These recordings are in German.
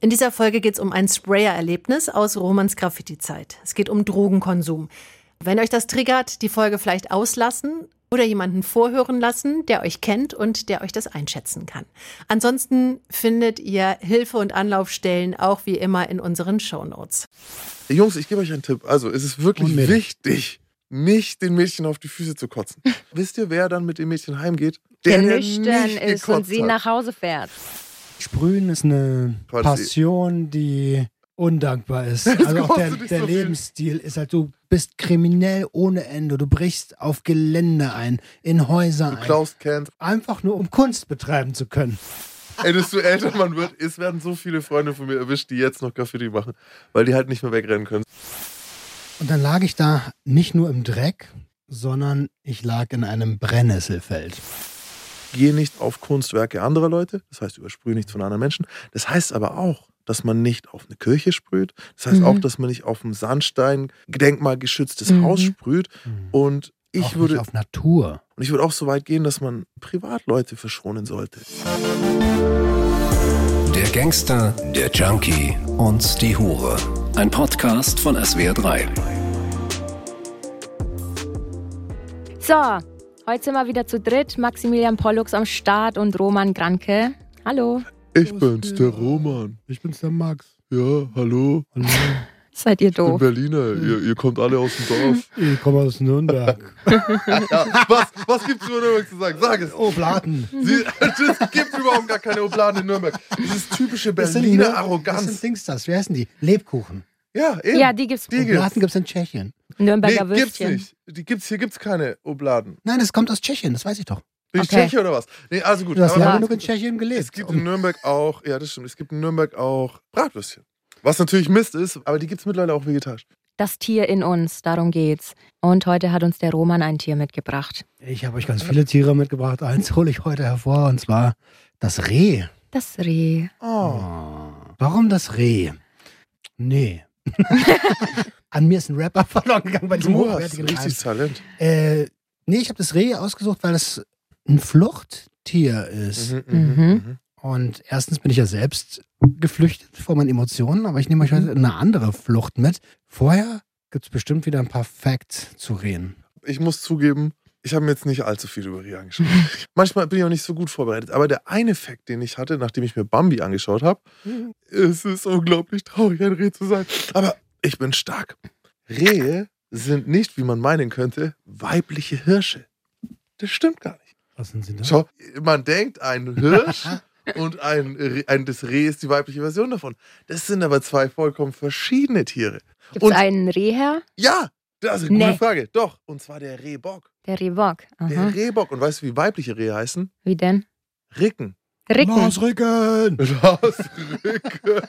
In dieser Folge geht es um ein Sprayer-Erlebnis aus Romans Graffiti-Zeit. Es geht um Drogenkonsum. Wenn euch das triggert, die Folge vielleicht auslassen oder jemanden vorhören lassen, der euch kennt und der euch das einschätzen kann. Ansonsten findet ihr Hilfe und Anlaufstellen auch wie immer in unseren Shownotes. Jungs, ich gebe euch einen Tipp. Also, es ist wirklich wichtig, nicht den Mädchen auf die Füße zu kotzen. Wisst ihr, wer dann mit dem Mädchen heimgeht? Der, der nüchtern ist und sie hat. nach Hause fährt. Sprühen ist eine Passion, die undankbar ist. Also auch der, der so Lebensstil ist halt, du bist kriminell ohne Ende. Du brichst auf Gelände ein, in Häuser du klaust Cans. Einfach nur, um Kunst betreiben zu können. Ey, desto älter man wird, es werden so viele Freunde von mir erwischt, die jetzt noch Graffiti machen, weil die halt nicht mehr wegrennen können. Und dann lag ich da nicht nur im Dreck, sondern ich lag in einem Brennnesselfeld. Geh nicht auf Kunstwerke anderer Leute, das heißt, übersprühe nichts von anderen Menschen. Das heißt aber auch, dass man nicht auf eine Kirche sprüht. Das heißt mhm. auch, dass man nicht auf ein Sandstein denkmalgeschütztes mhm. Haus sprüht. Mhm. Und ich auch würde auf Natur. Und ich würde auch so weit gehen, dass man Privatleute verschonen sollte. Der Gangster, der Junkie und die Hure. Ein Podcast von SWR3. So, heute sind wir wieder zu dritt. Maximilian Pollux am Start und Roman Granke. Hallo. Ich bin's, der Roman. Ich bin's, der Max. Ja, hallo. hallo. Seid ihr doof? Ich bin Berliner, ihr, ihr kommt alle aus dem Dorf. Ich komme aus Nürnberg. ja, was, was gibt's über Nürnberg zu sagen? Sag es. Obladen. Sie, es gibt überhaupt gar keine Obladen in Nürnberg. Das ist typische Berliner das Arroganz. Was sind Dings das? Wie heißen die? Lebkuchen. Ja, eben. Ja, die gibt's. Die Obladen gibt's in Tschechien. Nürnberger nee, Würstchen. gibt's nicht. Die gibt's, hier gibt's keine Obladen. Nein, das kommt aus Tschechien, das weiß ich doch. Bin ich okay. Tscheche oder was? Nee, also gut. Du hast ja genug in Tschechien gelebt. Es gibt in Nürnberg auch, ja, das stimmt, es gibt in Nürnberg auch Bratwürstchen. Was natürlich Mist ist, aber die gibt es mittlerweile auch vegetarisch. Das Tier in uns, darum geht's. Und heute hat uns der Roman ein Tier mitgebracht. Ich habe euch ganz viele Tiere mitgebracht. Eins hole ich heute hervor, und zwar das Reh. Das Reh. Oh. Warum das Reh? Nee. An mir ist ein Rapper verloren gegangen bei diesem du hochwertigen hast richtig Talent. Äh, nee, ich habe das Reh ausgesucht, weil es ein Fluchttier ist. Mhm, mhm, mhm. mhm. Und erstens bin ich ja selbst geflüchtet vor meinen Emotionen, aber ich nehme euch heute eine andere Flucht mit. Vorher gibt es bestimmt wieder ein paar Facts zu reden. Ich muss zugeben, ich habe mir jetzt nicht allzu viel über Reh angeschaut. Manchmal bin ich auch nicht so gut vorbereitet. Aber der eine Fact, den ich hatte, nachdem ich mir Bambi angeschaut habe, mhm. es ist unglaublich traurig, ein Reh zu sein. Aber ich bin stark. Rehe sind nicht, wie man meinen könnte, weibliche Hirsche. Das stimmt gar nicht. Was sind sie da? Schau, man denkt, ein Hirsch und ein, ein, das Reh ist die weibliche Version davon. Das sind aber zwei vollkommen verschiedene Tiere. Gibt es einen Rehherr? Ja, das ist eine gute nee. Frage. Doch, und zwar der Rehbock. Der Rehbock. Aha. Der Rehbock. Und weißt du, wie weibliche Rehe heißen? Wie denn? Ricken. Ricken. Mausricken. Mausricken.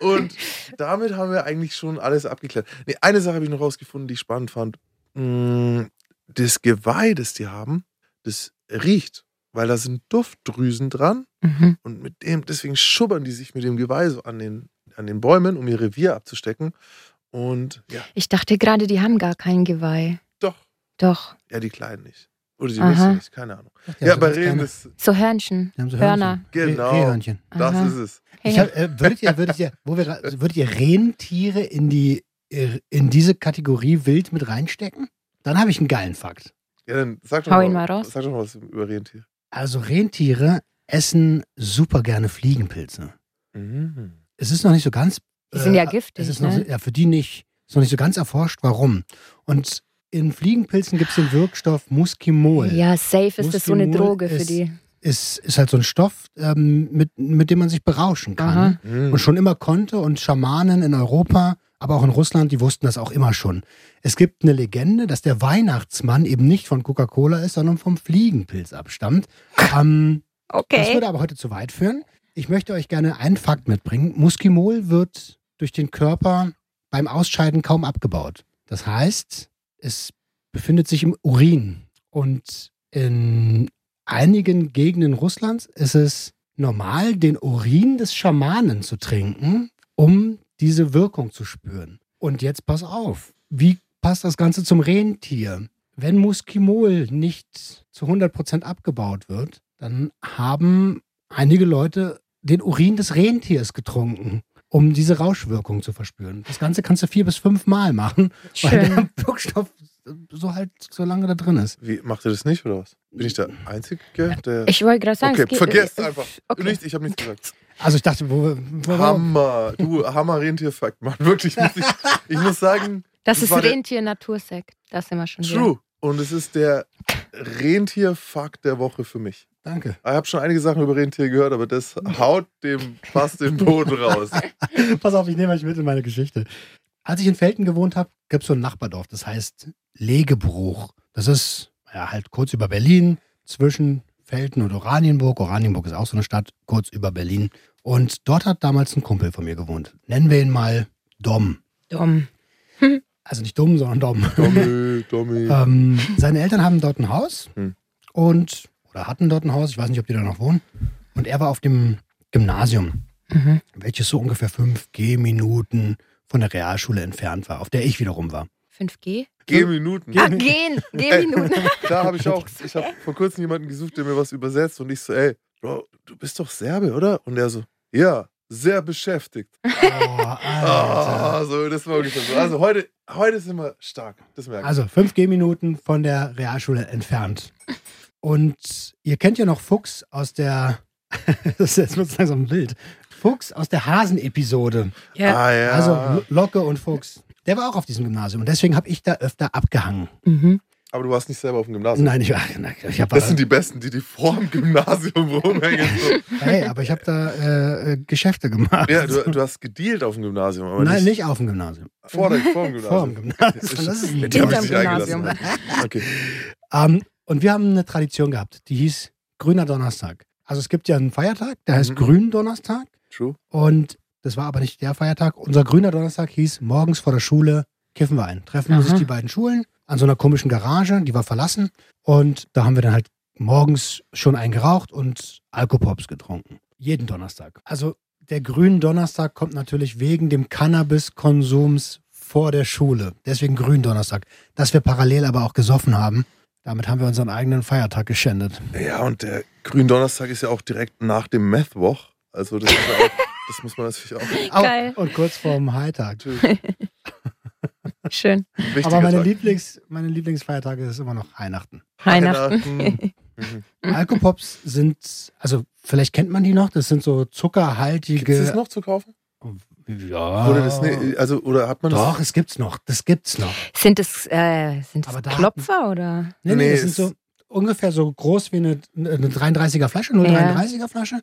und damit haben wir eigentlich schon alles abgeklärt. Nee, eine Sache habe ich noch rausgefunden, die ich spannend fand. Mm, das Geweih, das die haben, das riecht, weil da sind Duftdrüsen dran mhm. und mit dem, deswegen schubbern die sich mit dem Geweih so an den, an den Bäumen, um ihr Revier abzustecken. Und ja. Ich dachte gerade, die haben gar kein Geweih. Doch. Ja, die Kleinen nicht. Oder die wissen nicht, keine Ahnung. Ach, ja, bei Rehen ist. So Hörnchen. So Hörner. Genau. Rehhörnchen. Das Aha. ist es. Hab, äh, würdet, ihr, würdet, ihr, wo wir, würdet ihr Rentiere in, die, in diese Kategorie wild mit reinstecken? Dann habe ich einen geilen Fakt. Ja, dann sag doch, Hau mal, ihn mal raus. sag doch mal was über Rentiere. Also Rentiere essen super gerne Fliegenpilze. Mhm. Es ist noch nicht so ganz. Die sind ja äh, giftig. Es ist ne? noch, ja, für die nicht. Ist noch nicht so ganz erforscht, warum. Und in Fliegenpilzen gibt es den Wirkstoff Muskimol. Ja, safe ist Muskimol das so eine Droge für ist, die. Ist, ist halt so ein Stoff, ähm, mit, mit dem man sich berauschen kann. Mhm. Und schon immer konnte. Und Schamanen in Europa aber auch in Russland, die wussten das auch immer schon. Es gibt eine Legende, dass der Weihnachtsmann eben nicht von Coca-Cola ist, sondern vom Fliegenpilz abstammt. Ähm, okay. Das würde aber heute zu weit führen. Ich möchte euch gerne einen Fakt mitbringen. Muskimol wird durch den Körper beim Ausscheiden kaum abgebaut. Das heißt, es befindet sich im Urin. Und in einigen Gegenden Russlands ist es normal, den Urin des Schamanen zu trinken, um diese Wirkung zu spüren. Und jetzt pass auf, wie passt das Ganze zum Rentier? Wenn Muskimol nicht zu 100% abgebaut wird, dann haben einige Leute den Urin des Rentiers getrunken, um diese Rauschwirkung zu verspüren. Das Ganze kannst du vier bis fünf Mal machen, weil Schön. der Wirkstoff so halt so lange da drin ist. Wie, macht ihr das nicht oder was? Bin ich der Einzige, der. Ich wollte gerade sagen, okay, es geht- vergesst einfach. Okay. Nicht, ich habe nichts gesagt. Also ich dachte, wo, wo Hammer. Du, Hammer Rentierfakt, Mann. Wirklich. Muss ich, ich muss sagen, Das Das ist war der- Rentier-Natursekt. Das sind wir schon true. Und es ist der Rentierfakt der Woche für mich. Danke. Ich habe schon einige Sachen über Rentier gehört, aber das haut dem fast den Boden raus. Pass auf, ich nehme euch mit in meine Geschichte. Als ich in Felten gewohnt habe, gibt es so ein Nachbardorf, das heißt Legebruch. Das ist ja halt kurz über Berlin, zwischen Felten und Oranienburg. Oranienburg ist auch so eine Stadt, kurz über Berlin. Und dort hat damals ein Kumpel von mir gewohnt. Nennen wir ihn mal Dom. Dumm. Also nicht dumm, sondern Dom. Tommy, Tommy. Ähm, seine Eltern haben dort ein Haus Hm. und oder hatten dort ein Haus, ich weiß nicht, ob die da noch wohnen. Und er war auf dem Gymnasium, Mhm. welches so ungefähr fünf Gehminuten von der Realschule entfernt war, auf der ich wiederum war. 5G? Gehminuten. Ah, gehen. Gehminuten. Da habe ich auch, ich habe vor kurzem jemanden gesucht, der mir was übersetzt und ich so, ey, Bro, du bist doch Serbe, oder? Und er so, ja, sehr beschäftigt. Oh, Alter. Ah, so, das war ungefähr so. Also heute, heute sind wir stark. Das merke ich. Also fünf Gehminuten von der Realschule entfernt. Und ihr kennt ja noch Fuchs aus der, das ist jetzt wird langsam wild, Fuchs aus der Hasen-Episode. Ja. ah, ja. Also Lo- Locke und Fuchs. Der war auch auf diesem Gymnasium und deswegen habe ich da öfter abgehangen. Mhm. aber du warst nicht selber auf dem Gymnasium. Nein, ich, ich habe Das sind die Besten, die die vor dem Gymnasium rumhängen. So. hey, aber ich habe da äh, Geschäfte gemacht. Ja, du, du hast gedealt auf dem Gymnasium, aber Nein, nicht, nicht auf dem Gymnasium. vor, der, vor dem Gymnasium. Vor dem Gymnasium. Das ist ein. Gymnasium. Okay. Ähm, und wir haben eine Tradition gehabt, die hieß Grüner Donnerstag. Also es gibt ja einen Feiertag, der heißt Mhm. Gründonnerstag. True. Und das war aber nicht der Feiertag. Unser grüner Donnerstag hieß, morgens vor der Schule kiffen wir ein. Treffen Aha. sich die beiden Schulen an so einer komischen Garage, die war verlassen. Und da haben wir dann halt morgens schon einen geraucht und Alkopops getrunken. Jeden Donnerstag. Also der grüne Donnerstag kommt natürlich wegen dem Cannabiskonsums vor der Schule. Deswegen Gründonnerstag. Dass wir parallel aber auch gesoffen haben, damit haben wir unseren eigenen Feiertag geschändet. Ja, und der Gründonnerstag ist ja auch direkt nach dem Meth-Woch. Also das, ist ja auch, das muss man natürlich auch. Au, Geil. Und kurz vorm Hightag. Schön. wichtiger Aber meine, Tag. Lieblings, meine Lieblingsfeiertage ist immer noch Weihnachten. Weihnachten. Alkopops sind, also vielleicht kennt man die noch, das sind so Gibt zuckerhaltige. es das noch zu kaufen? Ja. Oder, das, ne, also, oder hat man Doch, das? es gibt's noch. Das gibt's noch. Sind es, äh, sind es Aber da Klopfer oder? Nee, nee, Nee, das sind es- so ungefähr so groß wie eine, eine 33er Flasche, 0,33er Flasche.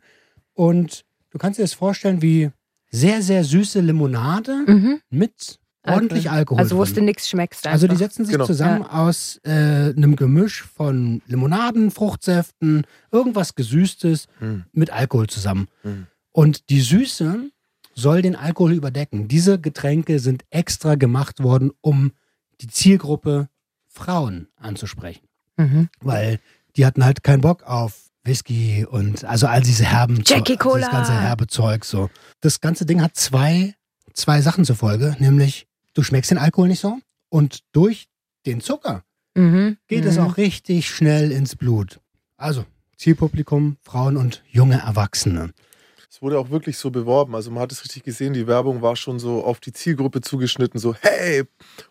Und du kannst dir das vorstellen wie sehr, sehr süße Limonade Mhm. mit ordentlich Alkohol. Also, wo drin. du nichts schmeckst. Also die setzen sich Genau. zusammen aus äh, einem Gemisch von Limonaden, Fruchtsäften, irgendwas Gesüßtes Hm. mit Alkohol zusammen. Hm. Und die Süße soll den Alkohol überdecken. Diese Getränke sind extra gemacht worden, um die Zielgruppe Frauen anzusprechen. Mhm. Weil die hatten halt keinen Bock auf Whisky und also all diese herben Jackie Cola. dieses ganze herbe Zeug so. Das ganze Ding hat zwei, zwei Sachen zur Folge, nämlich du schmeckst den Alkohol nicht so und durch den Zucker Mhm. geht mhm. es auch richtig schnell ins Blut. Also Zielpublikum, Frauen und junge Erwachsene. Es wurde auch wirklich so beworben. Also man hat es richtig gesehen, die Werbung war schon so auf die Zielgruppe zugeschnitten, so, hey,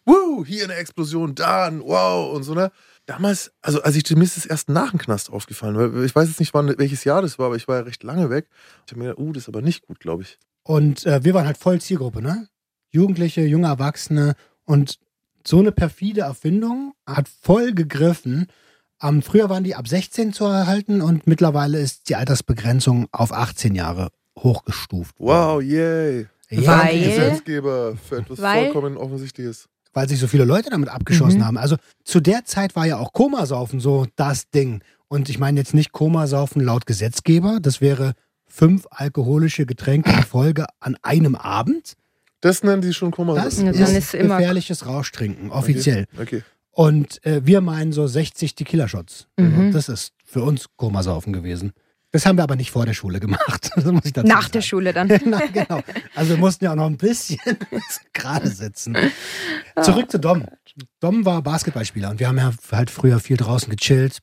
woo, hier eine Explosion, da, ein wow und so, ne? Damals, also als ich mir ist es erst nach dem Knast aufgefallen, weil ich weiß jetzt nicht, wann, welches Jahr das war, aber ich war ja recht lange weg. Ich habe mir gedacht, uh, das ist aber nicht gut, glaube ich. Und äh, wir waren halt voll Zielgruppe, ne? Jugendliche, junge Erwachsene und so eine perfide Erfindung hat voll gegriffen. Ähm, früher waren die ab 16 zu erhalten und mittlerweile ist die Altersbegrenzung auf 18 Jahre hochgestuft. Wow, yay. Ja, Weil- Gesetzgeber für etwas Weil- vollkommen Offensichtliches. weil sich so viele Leute damit abgeschossen Mhm. haben. Also zu der Zeit war ja auch Komasaufen so das Ding. Und ich meine jetzt nicht Komasaufen laut Gesetzgeber, das wäre fünf alkoholische Getränke in Folge an einem Abend. Das nennen die schon Koma. Das Ja, ist, ist immer- gefährliches Rauschtrinken, offiziell. Okay. Und äh, wir meinen so 60 Tequila-Shots. Mhm. Das ist für uns Komasaufen gewesen. Das haben wir aber nicht vor der Schule gemacht. Das muss ich dazu Nach sagen. der Schule dann. Na, genau. Also wir mussten ja auch noch ein bisschen gerade sitzen. Zurück zu Dom. Dom war Basketballspieler und wir haben ja halt früher viel draußen gechillt.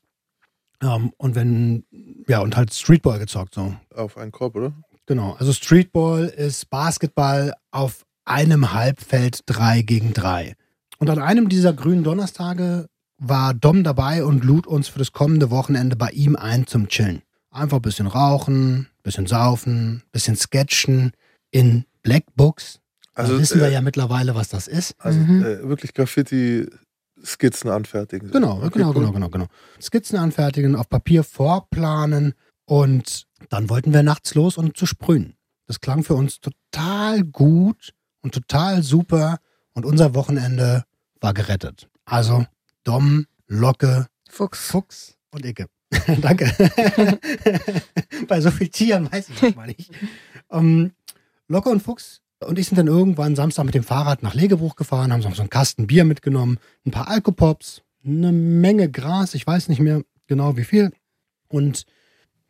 Ähm, und wenn, ja, und halt Streetball gezockt, so. Auf einen Korb, oder? Genau, also Streetball ist Basketball auf einem Halbfeld 3 gegen 3. Und an einem dieser grünen Donnerstage war Dom dabei und lud uns für das kommende Wochenende bei ihm ein zum Chillen. Einfach ein bisschen rauchen, bisschen saufen, bisschen sketchen in Black Books. Also wissen wir äh, ja mittlerweile, was das ist. Also Mhm. äh, wirklich Graffiti-Skizzen anfertigen. Genau, Okay, genau, cool. genau, genau, genau. Skizzen anfertigen, auf Papier vorplanen und dann wollten wir nachts los und zu sprühen. Das klang für uns total gut und total super und unser Wochenende war gerettet. Also Dom, Locke, Fuchs. Fuchs und Icke. Danke. Bei so vielen Tieren weiß ich das mal nicht. Ähm, Locke und Fuchs und ich sind dann irgendwann Samstag mit dem Fahrrad nach Legebruch gefahren, haben so einen Kasten Bier mitgenommen, ein paar Alkopops, eine Menge Gras, ich weiß nicht mehr genau wie viel. Und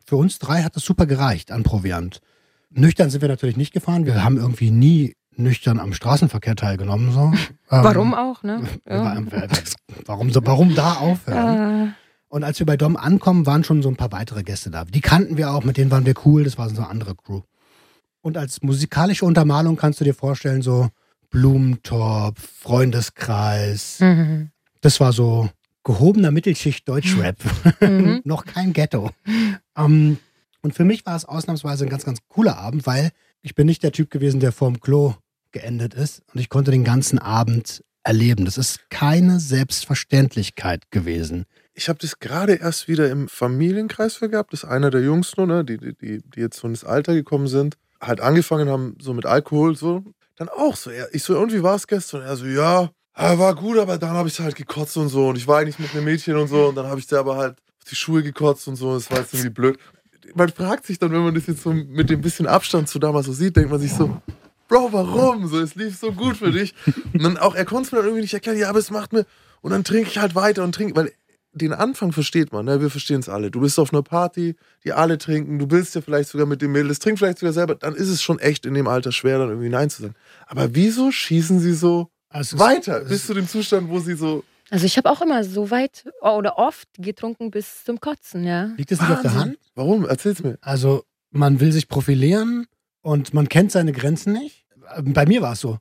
für uns drei hat das super gereicht an Proviant. Nüchtern sind wir natürlich nicht gefahren. Wir haben irgendwie nie nüchtern am Straßenverkehr teilgenommen. So. Ähm, Warum auch, ne? Ja. Warum, so, warum da aufhören? Äh, Und als wir bei Dom ankommen, waren schon so ein paar weitere Gäste da. Die kannten wir auch, mit denen waren wir cool, das war so eine andere Crew. Und als musikalische Untermalung kannst du dir vorstellen, so Blumentopf, Freundeskreis. mhm. Das war so gehobener Mittelschicht Deutschrap. Mhm. Noch kein Ghetto. Ähm, und für mich war es ausnahmsweise ein ganz, ganz cooler Abend, weil ich bin nicht der Typ gewesen, der vorm Klo geendet ist. Und ich konnte den ganzen Abend erleben. Das ist keine Selbstverständlichkeit gewesen. Ich habe das gerade erst wieder im Familienkreis für gehabt. Das ist einer der Jungs nur, ne, die, die, die jetzt so ins Alter gekommen sind, halt angefangen haben, so mit Alkohol, so. Dann auch so. Ich so, und wie war es gestern? Er so, ja, war gut, aber dann habe ich halt gekotzt und so. Und ich war eigentlich mit einem Mädchen und so. Und dann habe ich da aber halt auf die Schuhe gekotzt und so. Das war jetzt irgendwie blöd. Man fragt sich dann, wenn man das jetzt so mit dem bisschen Abstand zu damals so sieht, denkt man sich so, Bro, warum? So, es lief so gut für dich. Und dann auch, er konnte es mir dann irgendwie nicht erklären, ja, aber es macht mir. Und dann trinke ich halt weiter und trinke, weil den Anfang versteht man, ne? wir verstehen es alle. Du bist auf einer Party, die alle trinken, du willst ja vielleicht sogar mit dem Mädels, trink vielleicht sogar selber, dann ist es schon echt in dem Alter schwer, dann irgendwie Nein zu sagen. Aber wieso schießen sie so Also weiter bis zu dem Zustand, wo sie so. Also ich habe auch immer so weit oder oft getrunken bis zum Kotzen, ja. Liegt das nicht auf der. Hand? Warum? Erzähl's mir. Also man will sich profilieren und man kennt seine Grenzen nicht. Bei mir war es so.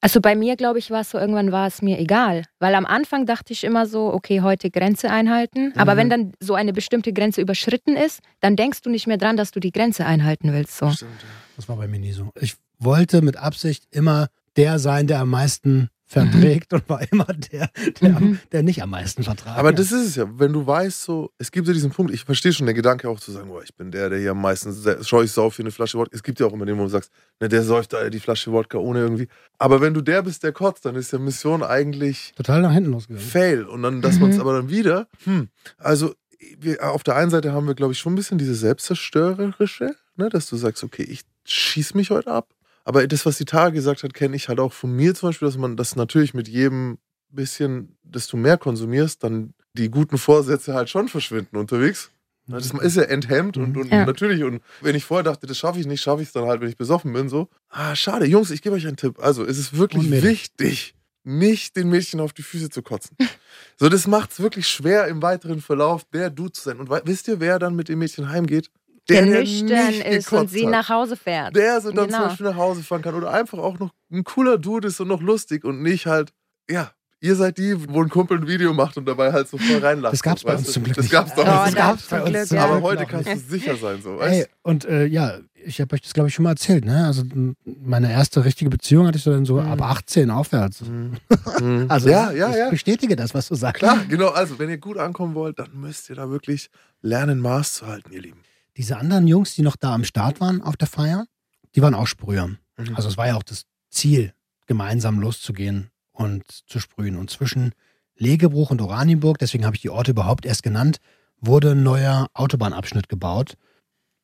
Also bei mir, glaube ich, war es so, irgendwann war es mir egal. Weil am Anfang dachte ich immer so, okay, heute Grenze einhalten. Aber Mhm. wenn dann so eine bestimmte Grenze überschritten ist, dann denkst du nicht mehr dran, dass du die Grenze einhalten willst. So. Stimmt, ja. Das war bei mir nie so. Ich wollte mit Absicht immer der sein, der am meisten verträgt und war immer der, der, Mhm. der nicht am meisten vertragen Aber das ist es ja, wenn du weißt, so, es gibt ja diesen Punkt, ich verstehe schon den Gedanke auch zu sagen, boah, ich bin der, der hier am meisten scheu ich sauf für eine Flasche Wodka. Es gibt ja auch immer den, wo du sagst, ne, der säuft da die Flasche Wodka ohne irgendwie. Aber wenn du der bist, der kotzt, dann ist ja Mission eigentlich total nach hinten losgegangen. Fail. Und dann, dass Mhm. man es aber dann wieder, hm, also wir, auf der einen Seite haben wir, glaube ich, schon ein bisschen diese selbstzerstörerische, ne, dass du sagst, okay, ich schieß mich heute ab. Aber das, was die Tage gesagt hat, kenne ich halt auch von mir zum Beispiel, dass man das natürlich mit jedem bisschen, desto mehr konsumierst, dann die guten Vorsätze halt schon verschwinden unterwegs. Na, Das ist ja enthemmt und, und Ja. natürlich, und wenn ich vorher dachte, das schaffe ich nicht, schaffe ich es dann halt, wenn ich besoffen bin, so. Ah, schade. Jungs, ich gebe euch einen Tipp. Also, es ist wirklich wichtig, nicht den Mädchen auf die Füße zu kotzen. So, das macht es wirklich schwer im weiteren Verlauf, der Du zu sein. Und wisst ihr, wer dann mit dem Mädchen heimgeht? Der, der nüchtern ist und sie hat. nach Hause fährt. Der so dann zum Genau. Beispiel nach Hause fahren kann oder einfach auch noch ein cooler Dude ist und noch lustig und nicht halt, ja, ihr seid die, wo ein Kumpel ein Video macht und dabei halt so voll reinlacht. Das gab's bei uns du? zum Glück Das nicht. gab's Oh, damals das gab's bei uns zum Aber Glück heute kannst du sicher sein, so, weißt Ey, und äh, ja, ich habe euch das, glaube ich, schon mal erzählt. Ne? Also meine erste richtige Beziehung hatte ich so dann so Mhm. ab 18 aufwärts. Mhm. Also ja, ja, ich ja. bestätige das, was du sagst. Klar, genau. Also, wenn ihr gut ankommen wollt, dann müsst ihr da wirklich lernen, Maß zu halten, ihr Lieben. Diese anderen Jungs, die noch da am Start waren auf der Feier, die waren auch Sprüher. Mhm. Also es war ja auch das Ziel, gemeinsam loszugehen und zu sprühen. Und zwischen Legebruch und Oranienburg, deswegen habe ich die Orte überhaupt erst genannt, wurde ein neuer Autobahnabschnitt gebaut.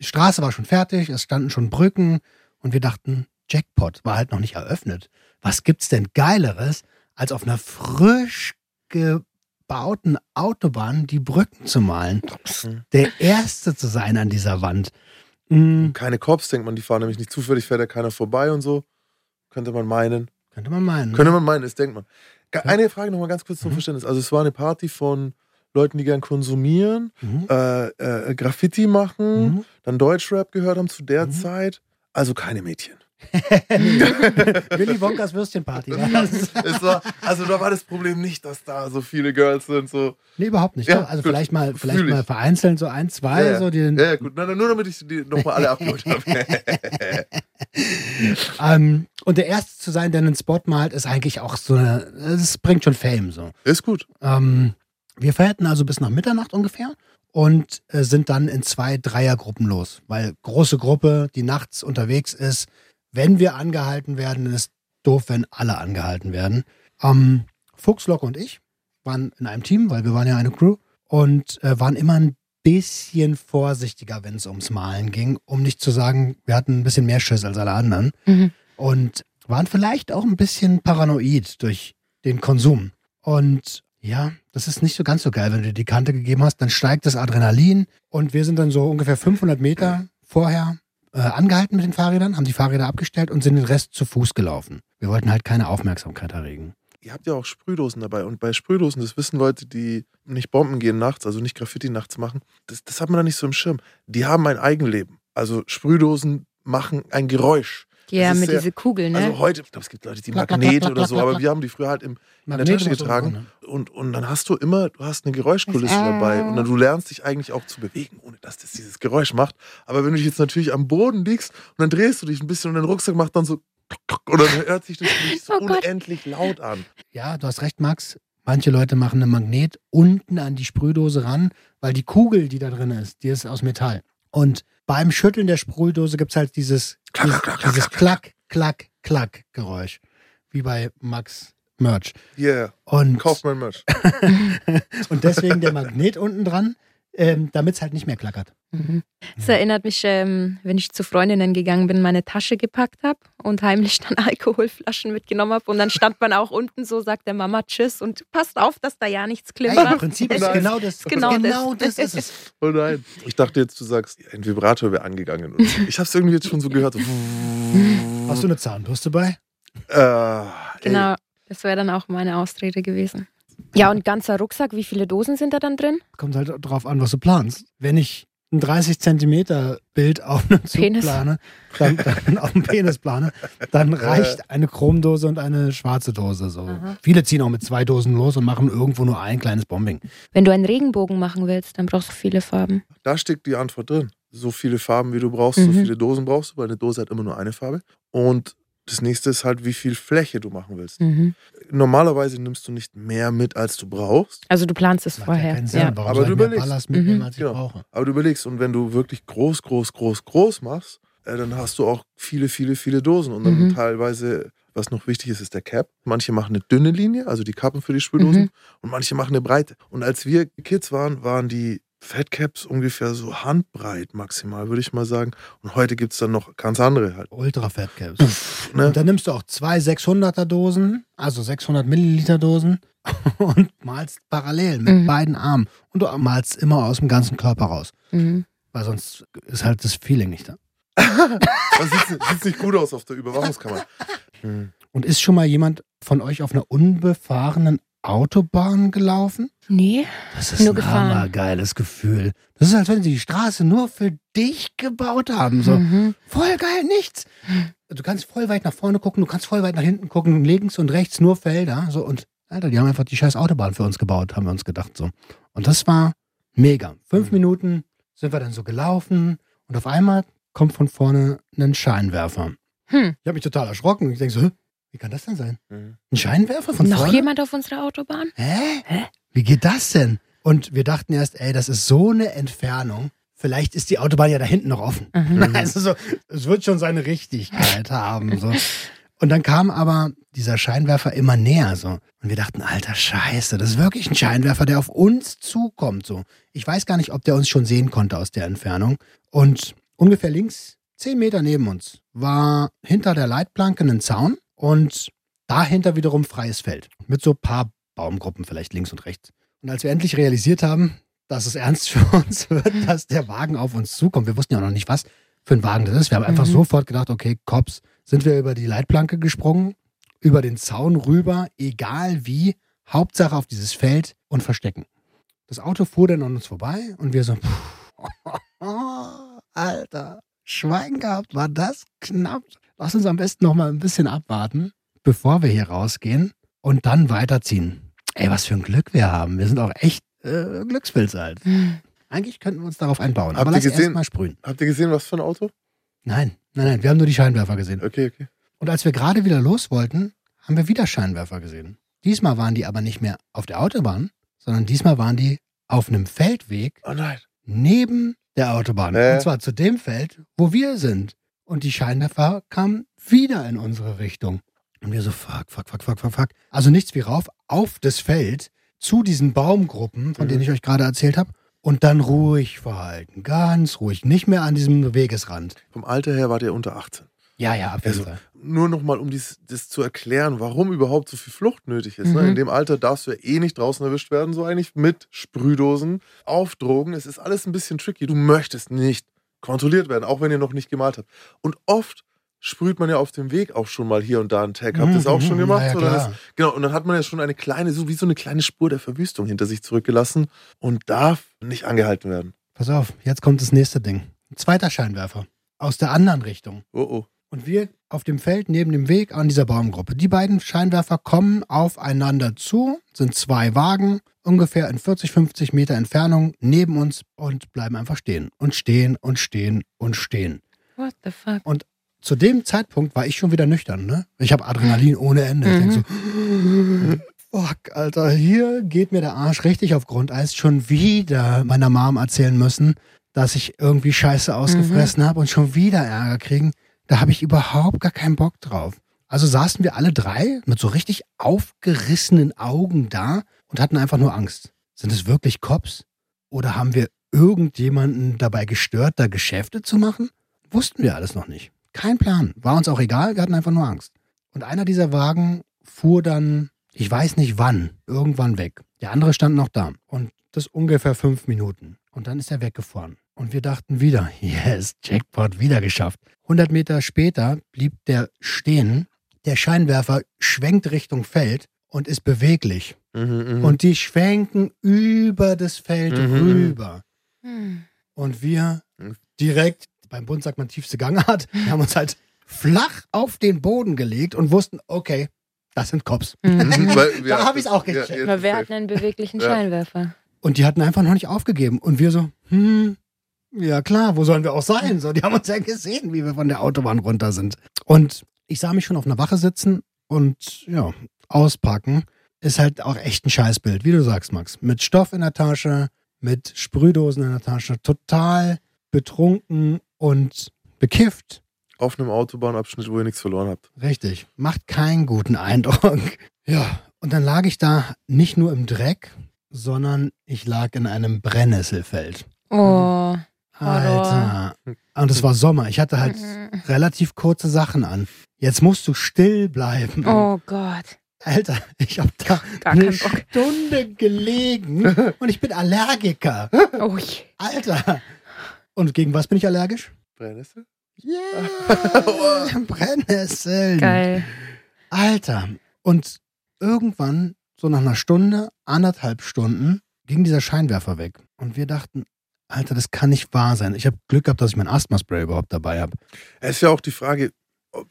Die Straße war schon fertig, es standen schon Brücken und wir dachten, Jackpot war halt noch nicht eröffnet. Was gibt's denn Geileres, als auf einer frisch gebauten Autobahn die Brücken zu malen? Mhm. Der Erste zu sein an dieser Wand. Mm, Keine Cops, denkt man, die fahren nämlich nicht zufällig, fährt ja keiner vorbei und so. Könnte man meinen. könnte man meinen. Könnte man meinen, das denkt man. Eine Frage nochmal ganz kurz zum Mhm. Verständnis. Also, es war eine Party von Leuten, die gern konsumieren, Mhm. äh, äh, Graffiti machen, Mhm. dann Deutschrap gehört haben zu der Mhm. Zeit. Also keine Mädchen. Willy Wonkas Würstchenparty. war, also da war das Problem nicht, dass da so viele Girls sind. So. Nee, überhaupt nicht. Ja, also gut. vielleicht mal, vielleicht mal vereinzelt so ein, zwei, Ja, ja. so die Ja, gut. Nein, nur damit ich die nochmal alle abgeholt habe. ähm, und der Erste zu sein, der einen Spot malt, ist eigentlich auch so eine, es bringt schon Fame so. Ist gut. Ähm, wir feierten also bis nach Mitternacht ungefähr und äh, sind dann in zwei Dreiergruppen los, weil große Gruppe, die nachts unterwegs ist, wenn wir angehalten werden, dann ist doof, wenn alle angehalten werden. Ähm, Fuchslock und ich waren in einem Team, weil wir waren ja eine Crew und äh, waren immer ein bisschen vorsichtiger, wenn es ums Malen ging, um nicht zu sagen, wir hatten ein bisschen mehr Schiss als alle anderen Mhm. und waren vielleicht auch ein bisschen paranoid durch den Konsum. Und ja, das ist nicht so ganz so geil, wenn du dir die Kante gegeben hast, dann steigt das Adrenalin und wir sind dann so ungefähr 500 Meter vorher äh, angehalten mit den Fahrrädern, haben die Fahrräder abgestellt und sind den Rest zu Fuß gelaufen. Wir wollten halt keine Aufmerksamkeit erregen. Ihr habt ja auch Sprühdosen dabei. Und bei Sprühdosen, das wissen Leute, die nicht Bomben gehen nachts, also nicht Graffiti nachts machen, das, das hat man da nicht so im Schirm. Die haben ein Eigenleben. Also Sprühdosen machen ein Geräusch. Ja, mit sehr- diese Kugel, ne? Also heute, ich glaube, es gibt Leute, die Magnete oder so, aber wir haben die früher halt im, in der Tasche getragen. dran, Und, und dann hast du immer, du hast eine Geräuschkulisse äh, dabei und dann du lernst dich eigentlich auch zu bewegen, ohne dass das dieses Geräusch macht. Aber wenn du dich jetzt natürlich am Boden liegst und dann drehst du dich ein bisschen und dein Rucksack macht dann so und dann hört sich das nicht so Oh unendlich laut an. Ja, du hast recht, Max. Manche Leute machen einen Magnet unten an die Sprühdose ran, weil die Kugel, die da drin ist, die ist aus Metall. Und beim Schütteln der Sprühdose gibt es halt dieses, Klack, dieses, klack, klack, dieses Klack, Klack, Klack Geräusch. Wie bei Max Merch. Yeah, Und, kauft mein Merch. und deswegen der Magnet unten dran, ähm, damit es halt nicht mehr klackert. Mhm. Das erinnert mich, ähm, wenn ich zu Freundinnen gegangen bin, meine Tasche gepackt habe und heimlich dann Alkoholflaschen mitgenommen habe. Und dann stand man auch unten so, sagt der Mama Tschüss und passt auf, dass da ja nichts Ey, Im klimpert. Prinzip ist Nein. genau das. Genau genau das. das ist es. Oh nein. Ich dachte jetzt, du sagst, ein Vibrator wäre angegangen. Und ich habe es irgendwie jetzt schon so gehört. So. Hast du eine Zahnbürste bei? Äh, ey, Genau, das wäre dann auch meine Ausrede gewesen. Ja, und ganzer Rucksack, wie viele Dosen sind da dann drin? Kommt halt drauf an, was du planst. Wenn ich ein 30 Zentimeter Bild auf einem Zug Penis. plane, dann, dann auf dem Penis plane, dann reicht eine Chromdose und eine schwarze Dose. So. Aha. Viele ziehen auch mit zwei Dosen los und machen irgendwo nur ein kleines Bombing. Wenn du einen Regenbogen machen willst, dann brauchst du viele Farben. Da steckt die Antwort drin. So viele Farben, wie du brauchst, so Mhm. viele Dosen brauchst du, weil eine Dose hat immer nur eine Farbe. Und das nächste ist halt, wie viel Fläche du machen willst. Mhm. Normalerweise nimmst du nicht mehr mit, als du brauchst. Also du planst es Macht ja vorher. keinen Sinn. Ja. Warum Aber du überlegst. Mitnehmen, Mhm. als ich Genau. brauche? Aber du überlegst, und wenn du wirklich groß, groß, groß, groß machst, äh, dann hast du auch viele, viele, viele Dosen. Und dann Mhm. teilweise, was noch wichtig ist, ist der Cap. Manche machen eine dünne Linie, also die Kappen für die Sprühdosen. Mhm. Und manche machen eine breite. Und als wir Kids waren, waren die Fatcaps ungefähr so handbreit maximal, würde ich mal sagen. Und heute gibt es dann noch ganz andere halt. Ultra Fat Caps. Ne? Und dann nimmst du auch zwei 600er Dosen, also 600 Milliliter Dosen und malst parallel mit Mhm. beiden Armen. Und du malst immer aus dem ganzen Körper raus. Mhm. Weil sonst ist halt das Feeling nicht da. Das sieht, sieht nicht gut aus auf der Überwachungskamera. Hm. Und ist schon mal jemand von euch auf einer unbefahrenen Autobahn gelaufen? Nee. Das ist Nur ein gefahren. hammergeiles Gefühl. Das ist, als wenn sie die Straße nur für dich gebaut haben. So, Mhm. voll geil, nichts. Du kannst voll weit nach vorne gucken, du kannst voll weit nach hinten gucken, links und rechts nur Felder. So, und Alter, die haben einfach die scheiß Autobahn für uns gebaut, haben wir uns gedacht. So. Und das war mega. Fünf Mhm. Minuten sind wir dann so gelaufen und auf einmal kommt von vorne ein Scheinwerfer. Hm. Ich habe mich total erschrocken. Ich denke so? Wie kann das denn sein? Hm. Ein Scheinwerfer von Noch vorne? jemand auf unserer Autobahn? Hä? Hä? Wie geht das denn? Und wir dachten erst, ey, das ist so eine Entfernung. Vielleicht ist die Autobahn ja da hinten noch offen. Mhm. Also so, es wird schon seine Richtigkeit haben. So. Und dann kam aber dieser Scheinwerfer immer näher. So. Und wir dachten, alter Scheiße, das ist wirklich ein Scheinwerfer, der auf uns zukommt. So. Ich weiß gar nicht, ob der uns schon sehen konnte aus der Entfernung. Und ungefähr links, zehn Meter neben uns, war hinter der Leitplanke ein Zaun und dahinter wiederum freies Feld. Mit so ein paar Baumgruppen vielleicht links und rechts. Und als wir endlich realisiert haben, dass es ernst für uns wird, dass der Wagen auf uns zukommt, wir wussten ja noch nicht, was für ein Wagen das ist. Wir haben einfach Mhm. sofort gedacht, okay, Cops, sind wir über die Leitplanke gesprungen, über den Zaun rüber, egal wie, Hauptsache auf dieses Feld und verstecken. Das Auto fuhr dann an uns vorbei und wir so, Alter, Schwein gehabt, war das knapp. Lass uns am besten noch mal ein bisschen abwarten, bevor wir hier rausgehen und dann weiterziehen. Ey, was für ein Glück wir haben. Wir sind auch echt äh, Glückspilze halt. Eigentlich könnten wir uns darauf einbauen. Habt aber lass gesehen- erst mal sprühen. Habt ihr gesehen, was für ein Auto? Nein, nein, nein, wir haben nur die Scheinwerfer gesehen. Okay, okay. Und als wir gerade wieder los wollten, haben wir wieder Scheinwerfer gesehen. Diesmal waren die aber nicht mehr auf der Autobahn, sondern diesmal waren die auf einem Feldweg Oh neben der Autobahn. Äh. Und zwar zu dem Feld, wo wir sind. Und die Scheinwerfer kamen wieder in unsere Richtung. Und wir so, fuck, fuck, fuck, fuck, fuck, fuck. Also nichts wie rauf auf das Feld zu diesen Baumgruppen, von Mhm. denen ich euch gerade erzählt habe. Und dann ruhig verhalten. Ganz ruhig. Nicht mehr an diesem Wegesrand. Vom Alter her wart ihr unter 18. Ja, ja, auf jeden Also, Fall. Nur nochmal, um dies, das zu erklären, warum überhaupt so viel Flucht nötig ist. Ne? Mhm. In dem Alter darfst du ja eh nicht draußen erwischt werden, so eigentlich mit Sprühdosen, auf Drogen. Es ist alles ein bisschen tricky. Du möchtest nicht kontrolliert werden, auch wenn ihr noch nicht gemalt habt. Und oft sprüht man ja auf dem Weg auch schon mal hier und da einen Tag. Habt ihr das auch schon Mhm, gemacht? ja, ja, ist, genau, und dann hat man ja schon eine kleine, so wie so eine kleine Spur der Verwüstung hinter sich zurückgelassen und darf nicht angehalten werden. Pass auf, jetzt kommt das nächste Ding. Ein zweiter Scheinwerfer. Aus der anderen Richtung. Oh oh. Und wir auf dem Feld neben dem Weg an dieser Baumgruppe. Die beiden Scheinwerfer kommen aufeinander zu, sind zwei Wagen, ungefähr in 40, 50 Meter Entfernung neben uns und bleiben einfach stehen. Und stehen und stehen und stehen. What the fuck? Zu dem Zeitpunkt war ich schon wieder nüchtern, ne? Ich habe Adrenalin ohne Ende. Ich denk so, fuck, Alter, hier geht mir der Arsch richtig auf Grundeis. Schon wieder meiner Mom erzählen müssen, dass ich irgendwie Scheiße ausgefressen habe und schon wieder Ärger kriegen. Da habe ich überhaupt gar keinen Bock drauf. Also saßen wir alle drei mit so richtig aufgerissenen Augen da und hatten einfach nur Angst. Sind es wirklich Cops? Oder haben wir irgendjemanden dabei gestört, da Geschäfte zu machen? Wussten wir alles noch nicht. Kein Plan. War uns auch egal, wir hatten einfach nur Angst. Und einer dieser Wagen fuhr dann, ich weiß nicht wann, irgendwann weg. Der andere stand noch da. Und das ungefähr fünf Minuten. Und dann ist er weggefahren. Und wir dachten wieder, yes, Jackpot wieder geschafft. 100 Meter später blieb der stehen. Der Scheinwerfer schwenkt Richtung Feld und ist beweglich. Mhm, mhm. Und die schwenken über das Feld Mhm. rüber. Hm. Und wir Mhm. direkt, beim Bund sagt man tiefste Gangart, wir haben uns halt flach auf den Boden gelegt und wussten, okay, das sind Cops. Mhm. Weil- Da hab ich's auch ja, gecheckt. ja, safe. hatten einen beweglichen Ja. Scheinwerfer. Und die hatten einfach noch nicht aufgegeben. Und wir so, hm, ja klar, wo sollen wir auch sein? So, die haben uns ja gesehen, wie wir von der Autobahn runter sind. Und ich sah mich schon auf einer Wache sitzen und ja, auspacken. Ist halt auch echt ein Scheißbild, wie du sagst, Max. Mit Stoff in der Tasche, mit Sprühdosen in der Tasche, total betrunken und bekifft. Auf einem Autobahnabschnitt, wo ihr nichts verloren habt. Richtig. Macht keinen guten Eindruck. Ja, und dann lag ich da nicht nur im Dreck, sondern ich lag in einem Brennnesselfeld. Oh. Alter. Und es war Sommer. Ich hatte halt Mhm. relativ kurze Sachen an. Jetzt musst du still bleiben. Oh Gott. Alter, ich habe da Gar eine. Stunde gelegen und ich bin Allergiker. Oh, je. Alter. Und gegen was bin ich allergisch? Brennnessel? Yeah, Brennnesseln. geil. Alter. Und irgendwann, so nach einer Stunde, anderthalb Stunden, ging dieser Scheinwerfer weg. Und wir dachten, Alter, das kann nicht wahr sein. Ich habe Glück gehabt, dass ich mein Asthma-Spray überhaupt dabei habe. Es ist ja auch die Frage,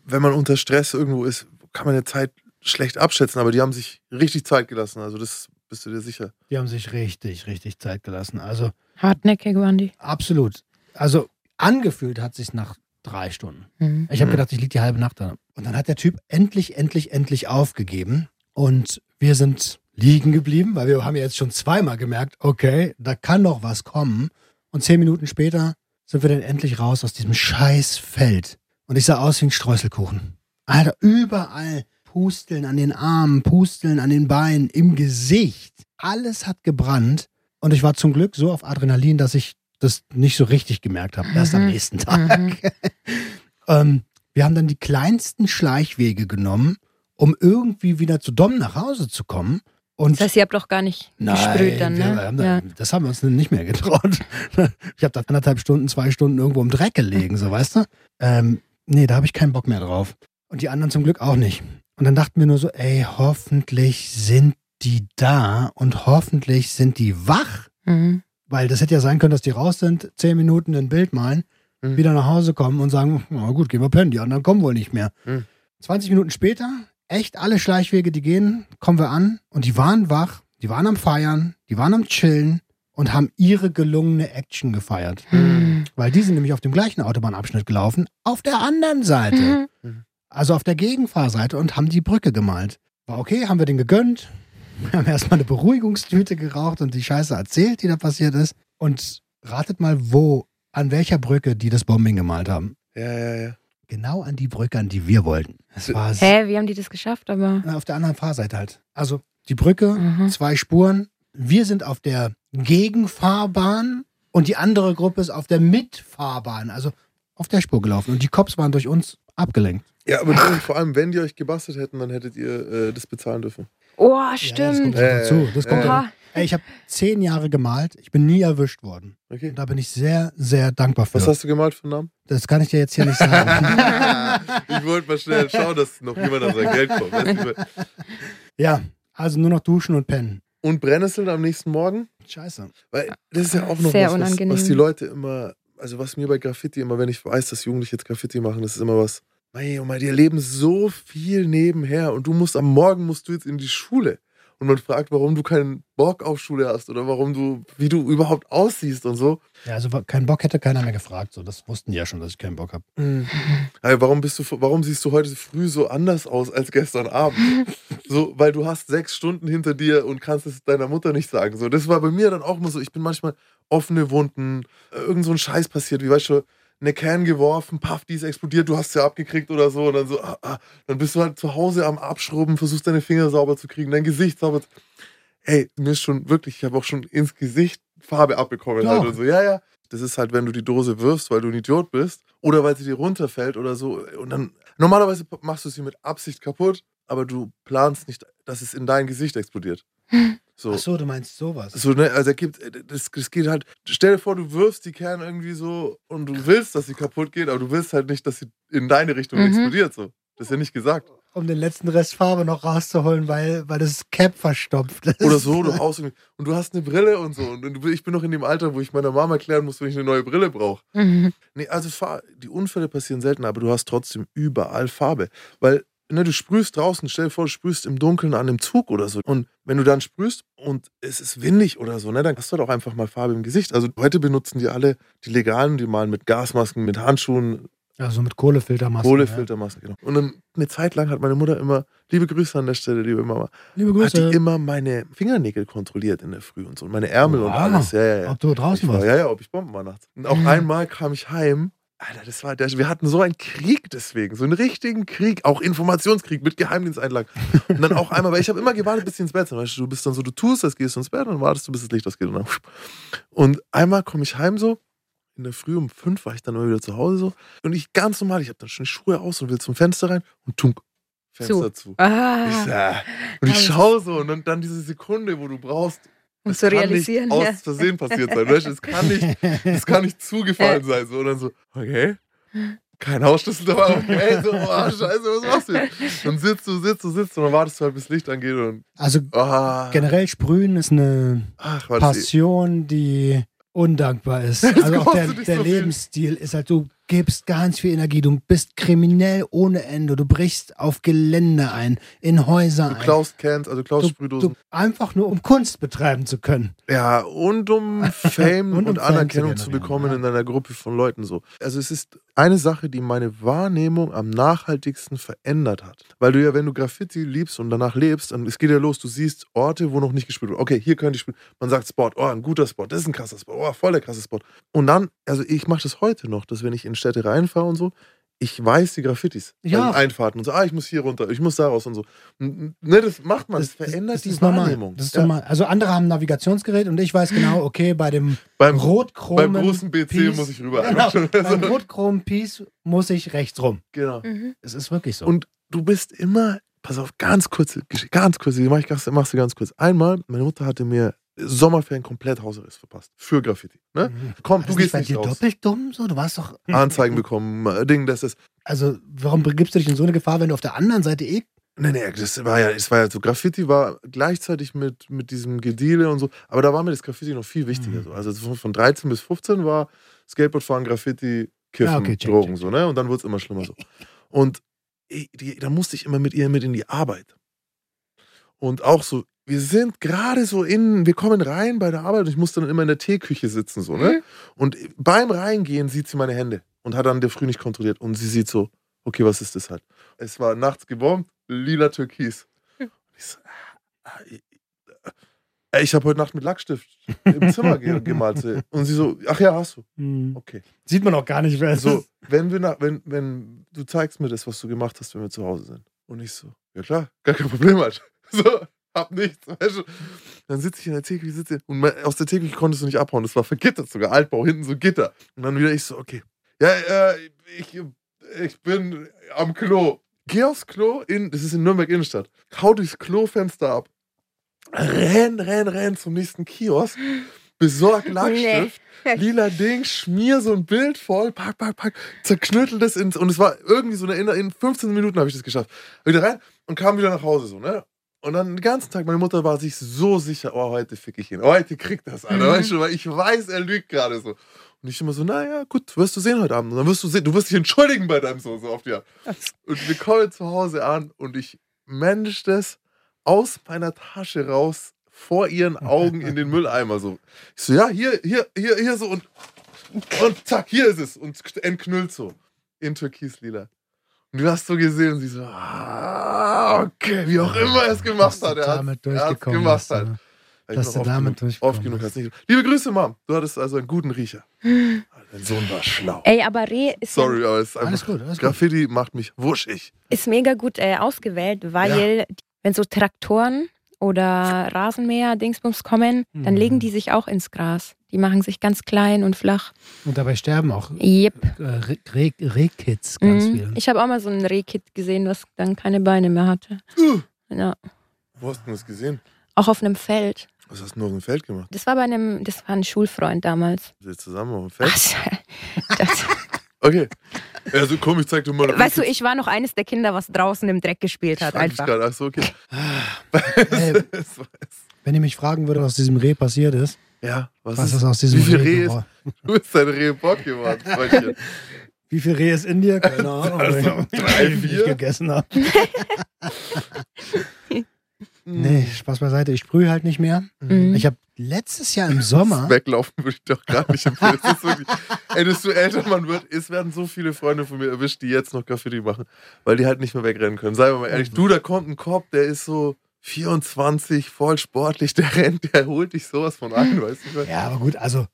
wenn man unter Stress irgendwo ist, kann man die Zeit schlecht abschätzen, aber die haben sich richtig Zeit gelassen. Also das bist du dir sicher. Die haben sich richtig, richtig Zeit gelassen. Also Hartnäckig waren die. absolut. Also angefühlt hat sich nach drei Stunden. Mhm. Ich habe Mhm. gedacht, ich liege die halbe Nacht da. Und dann hat der Typ endlich, endlich, endlich aufgegeben. Und wir sind liegen geblieben, weil wir haben ja jetzt schon zweimal gemerkt, okay, da kann noch was kommen. Und zehn Minuten später sind wir dann endlich raus aus diesem scheiß Feld. Und ich sah aus wie ein Streuselkuchen. Alter, überall Pusteln an den Armen, Pusteln an den Beinen, im Gesicht. Alles hat gebrannt. Und ich war zum Glück so auf Adrenalin, dass ich das nicht so richtig gemerkt habe. Erst am Mhm. nächsten Tag. Mhm. ähm, wir haben dann die kleinsten Schleichwege genommen, um irgendwie wieder zu Dom nach Hause zu kommen. Und Das heißt, ihr habt doch gar nicht gesprüht dann, ne? haben da, ja. das haben wir uns nicht mehr getraut. Ich habe da anderthalb Stunden, zwei Stunden irgendwo im Dreck gelegen, so weißt du? Ähm, nee, da habe ich keinen Bock mehr drauf. Und die anderen zum Glück auch nicht. Und dann dachten wir nur so, ey, hoffentlich sind die da und hoffentlich sind die wach Mhm. Weil das hätte ja sein können, dass die raus sind, zehn Minuten ein Bild malen, Mhm. wieder nach Hause kommen und sagen, na gut, gehen wir pennen, die anderen kommen wohl nicht mehr. Mhm. 20 Minuten später, echt alle Schleichwege, die gehen, kommen wir an und die waren wach, die waren am Feiern, die waren am Chillen und haben ihre gelungene Action gefeiert. Mhm. Weil die sind nämlich auf dem gleichen Autobahnabschnitt gelaufen, auf der anderen Seite. Mhm. Also auf der Gegenfahrseite und haben die Brücke gemalt. War okay, haben wir den gegönnt. Wir haben erstmal eine Beruhigungstüte geraucht und die Scheiße erzählt, die da passiert ist. Und ratet mal, wo, an welcher Brücke die das Bombing gemalt haben. Ja, ja, ja. Genau an die Brücke, an die wir wollten. War Hä, wie haben die das geschafft? Aber. auf der anderen Fahrseite halt. Also die Brücke, Mhm. zwei Spuren. Wir sind auf der Gegenfahrbahn und die andere Gruppe ist auf der Mitfahrbahn, also auf der Spur gelaufen. Und die Cops waren durch uns abgelenkt. Ja, aber dann, vor allem, wenn die euch gebastelt hätten, dann hättet ihr äh, das bezahlen dürfen. Oh, Ja, das stimmt. kommt Äh, dazu. Das kommt äh. Ey, ich habe zehn Jahre gemalt. Ich bin nie erwischt worden. Okay. Und da bin ich sehr, sehr dankbar für. Was hast du gemalt für einen Namen? das kann ich dir jetzt hier nicht sagen. ich wollte mal schnell schauen, dass noch jemand an sein Geld kommt. Ja, also nur noch duschen und pennen. Und Brennnesseln am nächsten Morgen? Scheiße. Weil das ist ja auch noch Sehr was, was, unangenehm. was die Leute immer, also was mir bei Graffiti immer, wenn ich weiß, dass Jugendliche jetzt Graffiti machen, das ist immer was, mei, oh mein, die erleben so viel nebenher und du musst am Morgen musst du jetzt in die Schule. Und man fragt, warum du keinen Bock auf Schule hast oder warum du, wie du überhaupt aussiehst und so. Ja, also keinen Bock hätte keiner mehr gefragt. So, das wussten die ja schon, dass ich keinen Bock habe. Ey, warum bist du, warum siehst du heute früh so anders aus als gestern Abend? so, weil du hast sechs Stunden hinter dir und kannst es deiner Mutter nicht sagen. So, das war bei mir dann auch immer so. Ich bin manchmal offene Wunden, irgend so ein Scheiß passiert, wie weißt du, eine Can geworfen, paff, die ist explodiert, du hast sie abgekriegt oder so und dann so, ah, ah, dann bist du halt zu Hause am Abschrubben, versuchst deine Finger sauber zu kriegen, dein Gesicht sauber zu. Ey, mir ist schon wirklich, ich habe auch schon ins Gesicht Farbe abbekommen halt und so. Ja, ja. Das ist halt, wenn du die Dose wirfst, weil du ein Idiot bist oder weil sie dir runterfällt oder so. Und dann, normalerweise machst du sie mit Absicht kaputt, aber du planst nicht, dass es in dein Gesicht explodiert. So. Ach so, du meinst sowas. So, ne, also er gibt, das, das geht halt, stell dir vor, du wirfst die Kern irgendwie so und du willst, dass sie kaputt geht, aber du willst halt nicht, dass sie in deine Richtung Mhm. explodiert. So. Das ist ja nicht gesagt. Um den letzten Rest Farbe noch rauszuholen, weil, weil das Cap verstopft ist. Oder so, du haust irgendwie, und du hast eine Brille und so. Und ich bin noch in dem Alter, wo ich meiner Mama erklären muss, wenn ich eine neue Brille brauche. Mhm. Nee, also die Unfälle passieren selten, aber du hast trotzdem überall Farbe. Weil, ne, du sprühst draußen, stell dir vor, du sprühst im Dunkeln an einem Zug oder so. Und wenn du dann sprühst und es ist windig oder so, ne, dann hast du doch einfach mal Farbe im Gesicht. Also heute benutzen die alle, die Legalen, die malen mit Gasmasken, mit Handschuhen, Also mit Kohlefiltermasken. Kohlefiltermasken. Genau. Und dann eine Zeit lang hat meine Mutter immer, liebe Grüße an der Stelle, liebe Mama, Ja. Liebe hat Grüße. die immer meine Fingernägel kontrolliert in der Früh und so. Und meine Ärmel und Wow. alles. Ja, ja, ja. Ob du draußen war, warst. ja, ja, ob ich Bomben war nachts. Und auch einmal kam ich heim. Alter, das war der, wir hatten so einen Krieg deswegen, so einen richtigen Krieg, auch Informationskrieg mit Geheimdiensteinlagen. Und dann auch einmal, weil ich habe immer gewartet, bis sie ins Bett sind. Weißt du, du bist dann so, du tust das, gehst ins Bett und dann wartest du, bis das Licht ausgeht. Und, dann, und einmal komme ich heim so, in der Früh um fünf war ich dann immer wieder zu Hause so. Und ich ganz normal, ich habe dann schon die Schuhe aus und will zum Fenster rein und tunk, Fenster zu. Ich Ah, so, äh, und ich schaue so und dann, dann diese Sekunde, wo du brauchst, um das zu kann realisieren. nicht Ja. aus Versehen passiert sein. Weißt? Es kann nicht, es kann nicht zugefallen sein. So. Und dann so, okay, kein Hausschlüssel dabei. Okay, so, oh, scheiße, was machst du jetzt? Dann sitzt du, sitzt du, sitzt und dann wartest du halt, bis Licht angeht und Also ah, generell Sprühen ist eine ach, Passion, die undankbar ist. Das Also auch der, der so viel. Lebensstil ist halt, du gibst ganz viel Energie, du bist kriminell ohne Ende, du brichst auf Gelände ein, in Häuser Du ein. klaust Cans, also klaust Du, Sprühdosen. du, einfach nur um Kunst betreiben zu können. Ja, und um Fame Und und, um Fame Anerkennung zu zu bekommen ja. in einer Gruppe von Leuten so. Also es ist eine Sache, die meine Wahrnehmung am nachhaltigsten verändert hat. Weil du ja, wenn du Graffiti liebst und danach lebst, dann es geht ja los, du siehst Orte, wo noch nicht gespielt wird. Okay, hier könnte ich spielen. Man sagt Spot, oh, ein guter Spot, das ist ein krasser Spot, oh, voll der krasse Spot. Und dann, also ich mache das heute noch, dass wenn ich in Städte reinfahre und so, ich weiß die Graffitis. Ja. Einfahrten und so, ah, ich muss hier runter, ich muss da raus und so. Ne, das macht man, das, verändert das die ist normal. Wahrnehmung. Das ist Ja. normal. Also andere haben ein Navigationsgerät und ich weiß genau, okay, bei dem Beim, Rotchromen beim großen BC Piece- muss ich rüber. Genau, beim Rotchromen Piece muss ich rechts rum. Genau. Mhm. Es ist wirklich so. Und du bist immer, pass auf, ganz kurze Geschichte, ganz kurz, die mach ich ganz, machst du ganz kurz. Einmal, meine Mutter hatte mir Sommerferien komplett Hausarrest verpasst. Für Graffiti. Ne? Mhm. Komm, du gehst bei nicht dir raus. doppelt dumm so? Du warst doch. Anzeigen bekommen, äh, Ding, das ist. Also, warum begibst du dich in so eine Gefahr, wenn du auf der anderen Seite eh Nee, nee, das war ja, es war ja so, Graffiti war gleichzeitig mit, mit diesem Gedeale und so, aber da war mir das Graffiti noch viel wichtiger. Mhm. So. Also von, von 13 bis 15 war Skateboardfahren, Graffiti, Kiffen, Ja, okay, check, Drogen, check, so, ne? Und dann wurde es immer schlimmer so. Und die, da musste ich immer mit ihr mit in die Arbeit. Und auch so, wir sind gerade so in, wir kommen rein bei der Arbeit und ich musste dann immer in der Teeküche sitzen, so, ne? Und beim Reingehen sieht sie meine Hände und hat dann der Früh nicht kontrolliert. Und sie sieht so, okay, was ist das halt? Es war nachts gebombt, lila Türkis. Und ich so, ah, ich- äh, ich habe heute Nacht mit Lackstift im Zimmer ge gemalt. Und sie so, ach ja, hast du. Hm. Okay. Sieht man auch gar nicht, wer es So, ist. wenn wir nach, wenn, wenn du zeigst mir das, was du gemacht hast, wenn wir zu Hause sind. Und ich so, ja klar, gar kein Problem halt. So, hab nichts. Weißt du? Dann sitze ich in der Theke, sitze und aus der Theke konntest du nicht abhauen. Das war vergittert sogar, Altbau, hinten so Gitter. Und dann wieder ich so, okay. Ja, äh, ich, ich bin am Klo. Geh aufs Klo, in, das ist in Nürnberg Innenstadt. Hau durchs Klofenster ab. Renn, renn, renn zum nächsten Kiosk. Besorg Lackstift lila Ding, schmier so ein Bild voll, pack, pack, pack, zerknüttel das ins. Und es war irgendwie so eine, in, in 15 Minuten habe ich das geschafft. Wieder rein und kam wieder nach Hause so, ne? Und dann den ganzen Tag, meine Mutter war sich so sicher, oh, heute fick ich ihn. Heute kriegt das einer. Mhm. Weißt du, weil ich weiß, er lügt gerade so. Und ich immer so, naja, gut, wirst du sehen heute Abend. Und dann wirst du sehen, du wirst dich entschuldigen bei deinem Sohn, so die Art. Und wir kommen zu Hause an und ich manage das aus meiner Tasche raus, vor ihren Augen in den Mülleimer so. Ich so, ja, hier, hier, hier, hier so und, und zack, hier ist es. Und entknüllt so. In Türkislila. Und du hast so gesehen und sie so, ah, okay, wie auch immer er es gemacht hat. Er hat damit er hat's gemacht ich Dass du damit durchgekommen Oft genug hat's nicht. Liebe Grüße, Mom. Du hattest also einen guten Riecher. Dein Sohn war schlau. Ey, aber Reh ist, ja- Sorry, aber es ist Alles einfach, gut, alles gut. Graffiti macht mich wuschig. ist mega gut äh, ausgewählt, weil wenn so Traktoren oder Rasenmäher, Dingsbums kommen, dann Mhm. legen die sich auch ins Gras. Die machen sich ganz klein und flach. Und dabei sterben auch Yep. äh, Re- Re- Rehkids ganz Mhm. viel. Ich habe auch mal so ein Rehkit gesehen, was dann keine Beine mehr hatte. Uh. Ja. Wo hast du das gesehen? Auch auf einem Feld. Was hast du noch auf dem Feld gemacht? Das war bei einem, das war ein Schulfreund damals. Ihr zusammen auf dem Feld? Ach, das, Okay. Also komm, ich zeig dir mal. weißt du, ich war noch eines der Kinder, was draußen im Dreck gespielt hat. Einfach. Ach so, okay. Ey, wenn ihr mich fragen würdet, was diesem Reh passiert ist, ja, was, was ist, ist aus diesem wie viel Reh Reh ist- geworden? du bist ein Rehbock geworden, Freundchen. Wie viel Reh ist in dir? Keine Ahnung. Also, drei, wie viel vier? ich gegessen habe. Nee, Spaß beiseite. Ich sprühe halt nicht mehr. Mhm. Ich habe letztes Jahr im Sommer. Weglaufen würde ich doch gar nicht empfehlen. Es ist wirklich, ey, desto älter man wird, es werden so viele Freunde von mir erwischt, die jetzt noch Graffiti machen, weil die halt nicht mehr wegrennen können. Seien wir mal ehrlich, du, da kommt ein Kopf, der ist so 24, voll sportlich, der rennt, der holt dich sowas von ein, weißt du? Ja, aber gut, also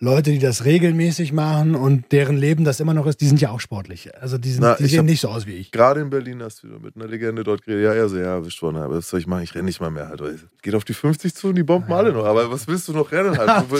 Leute, die das regelmäßig machen und deren Leben das immer noch ist, die sind ja auch sportlich. Also die, sind, Na, die sehen nicht so aus wie ich. Gerade in Berlin hast du wieder mit einer Legende dort geredet. Ja, er so, ja, erwischt worden, aber was soll ich machen? Ich renne nicht mal mehr halt. Geht auf die 50 zu und die bomben alle noch. Aber was willst du noch rennen halt?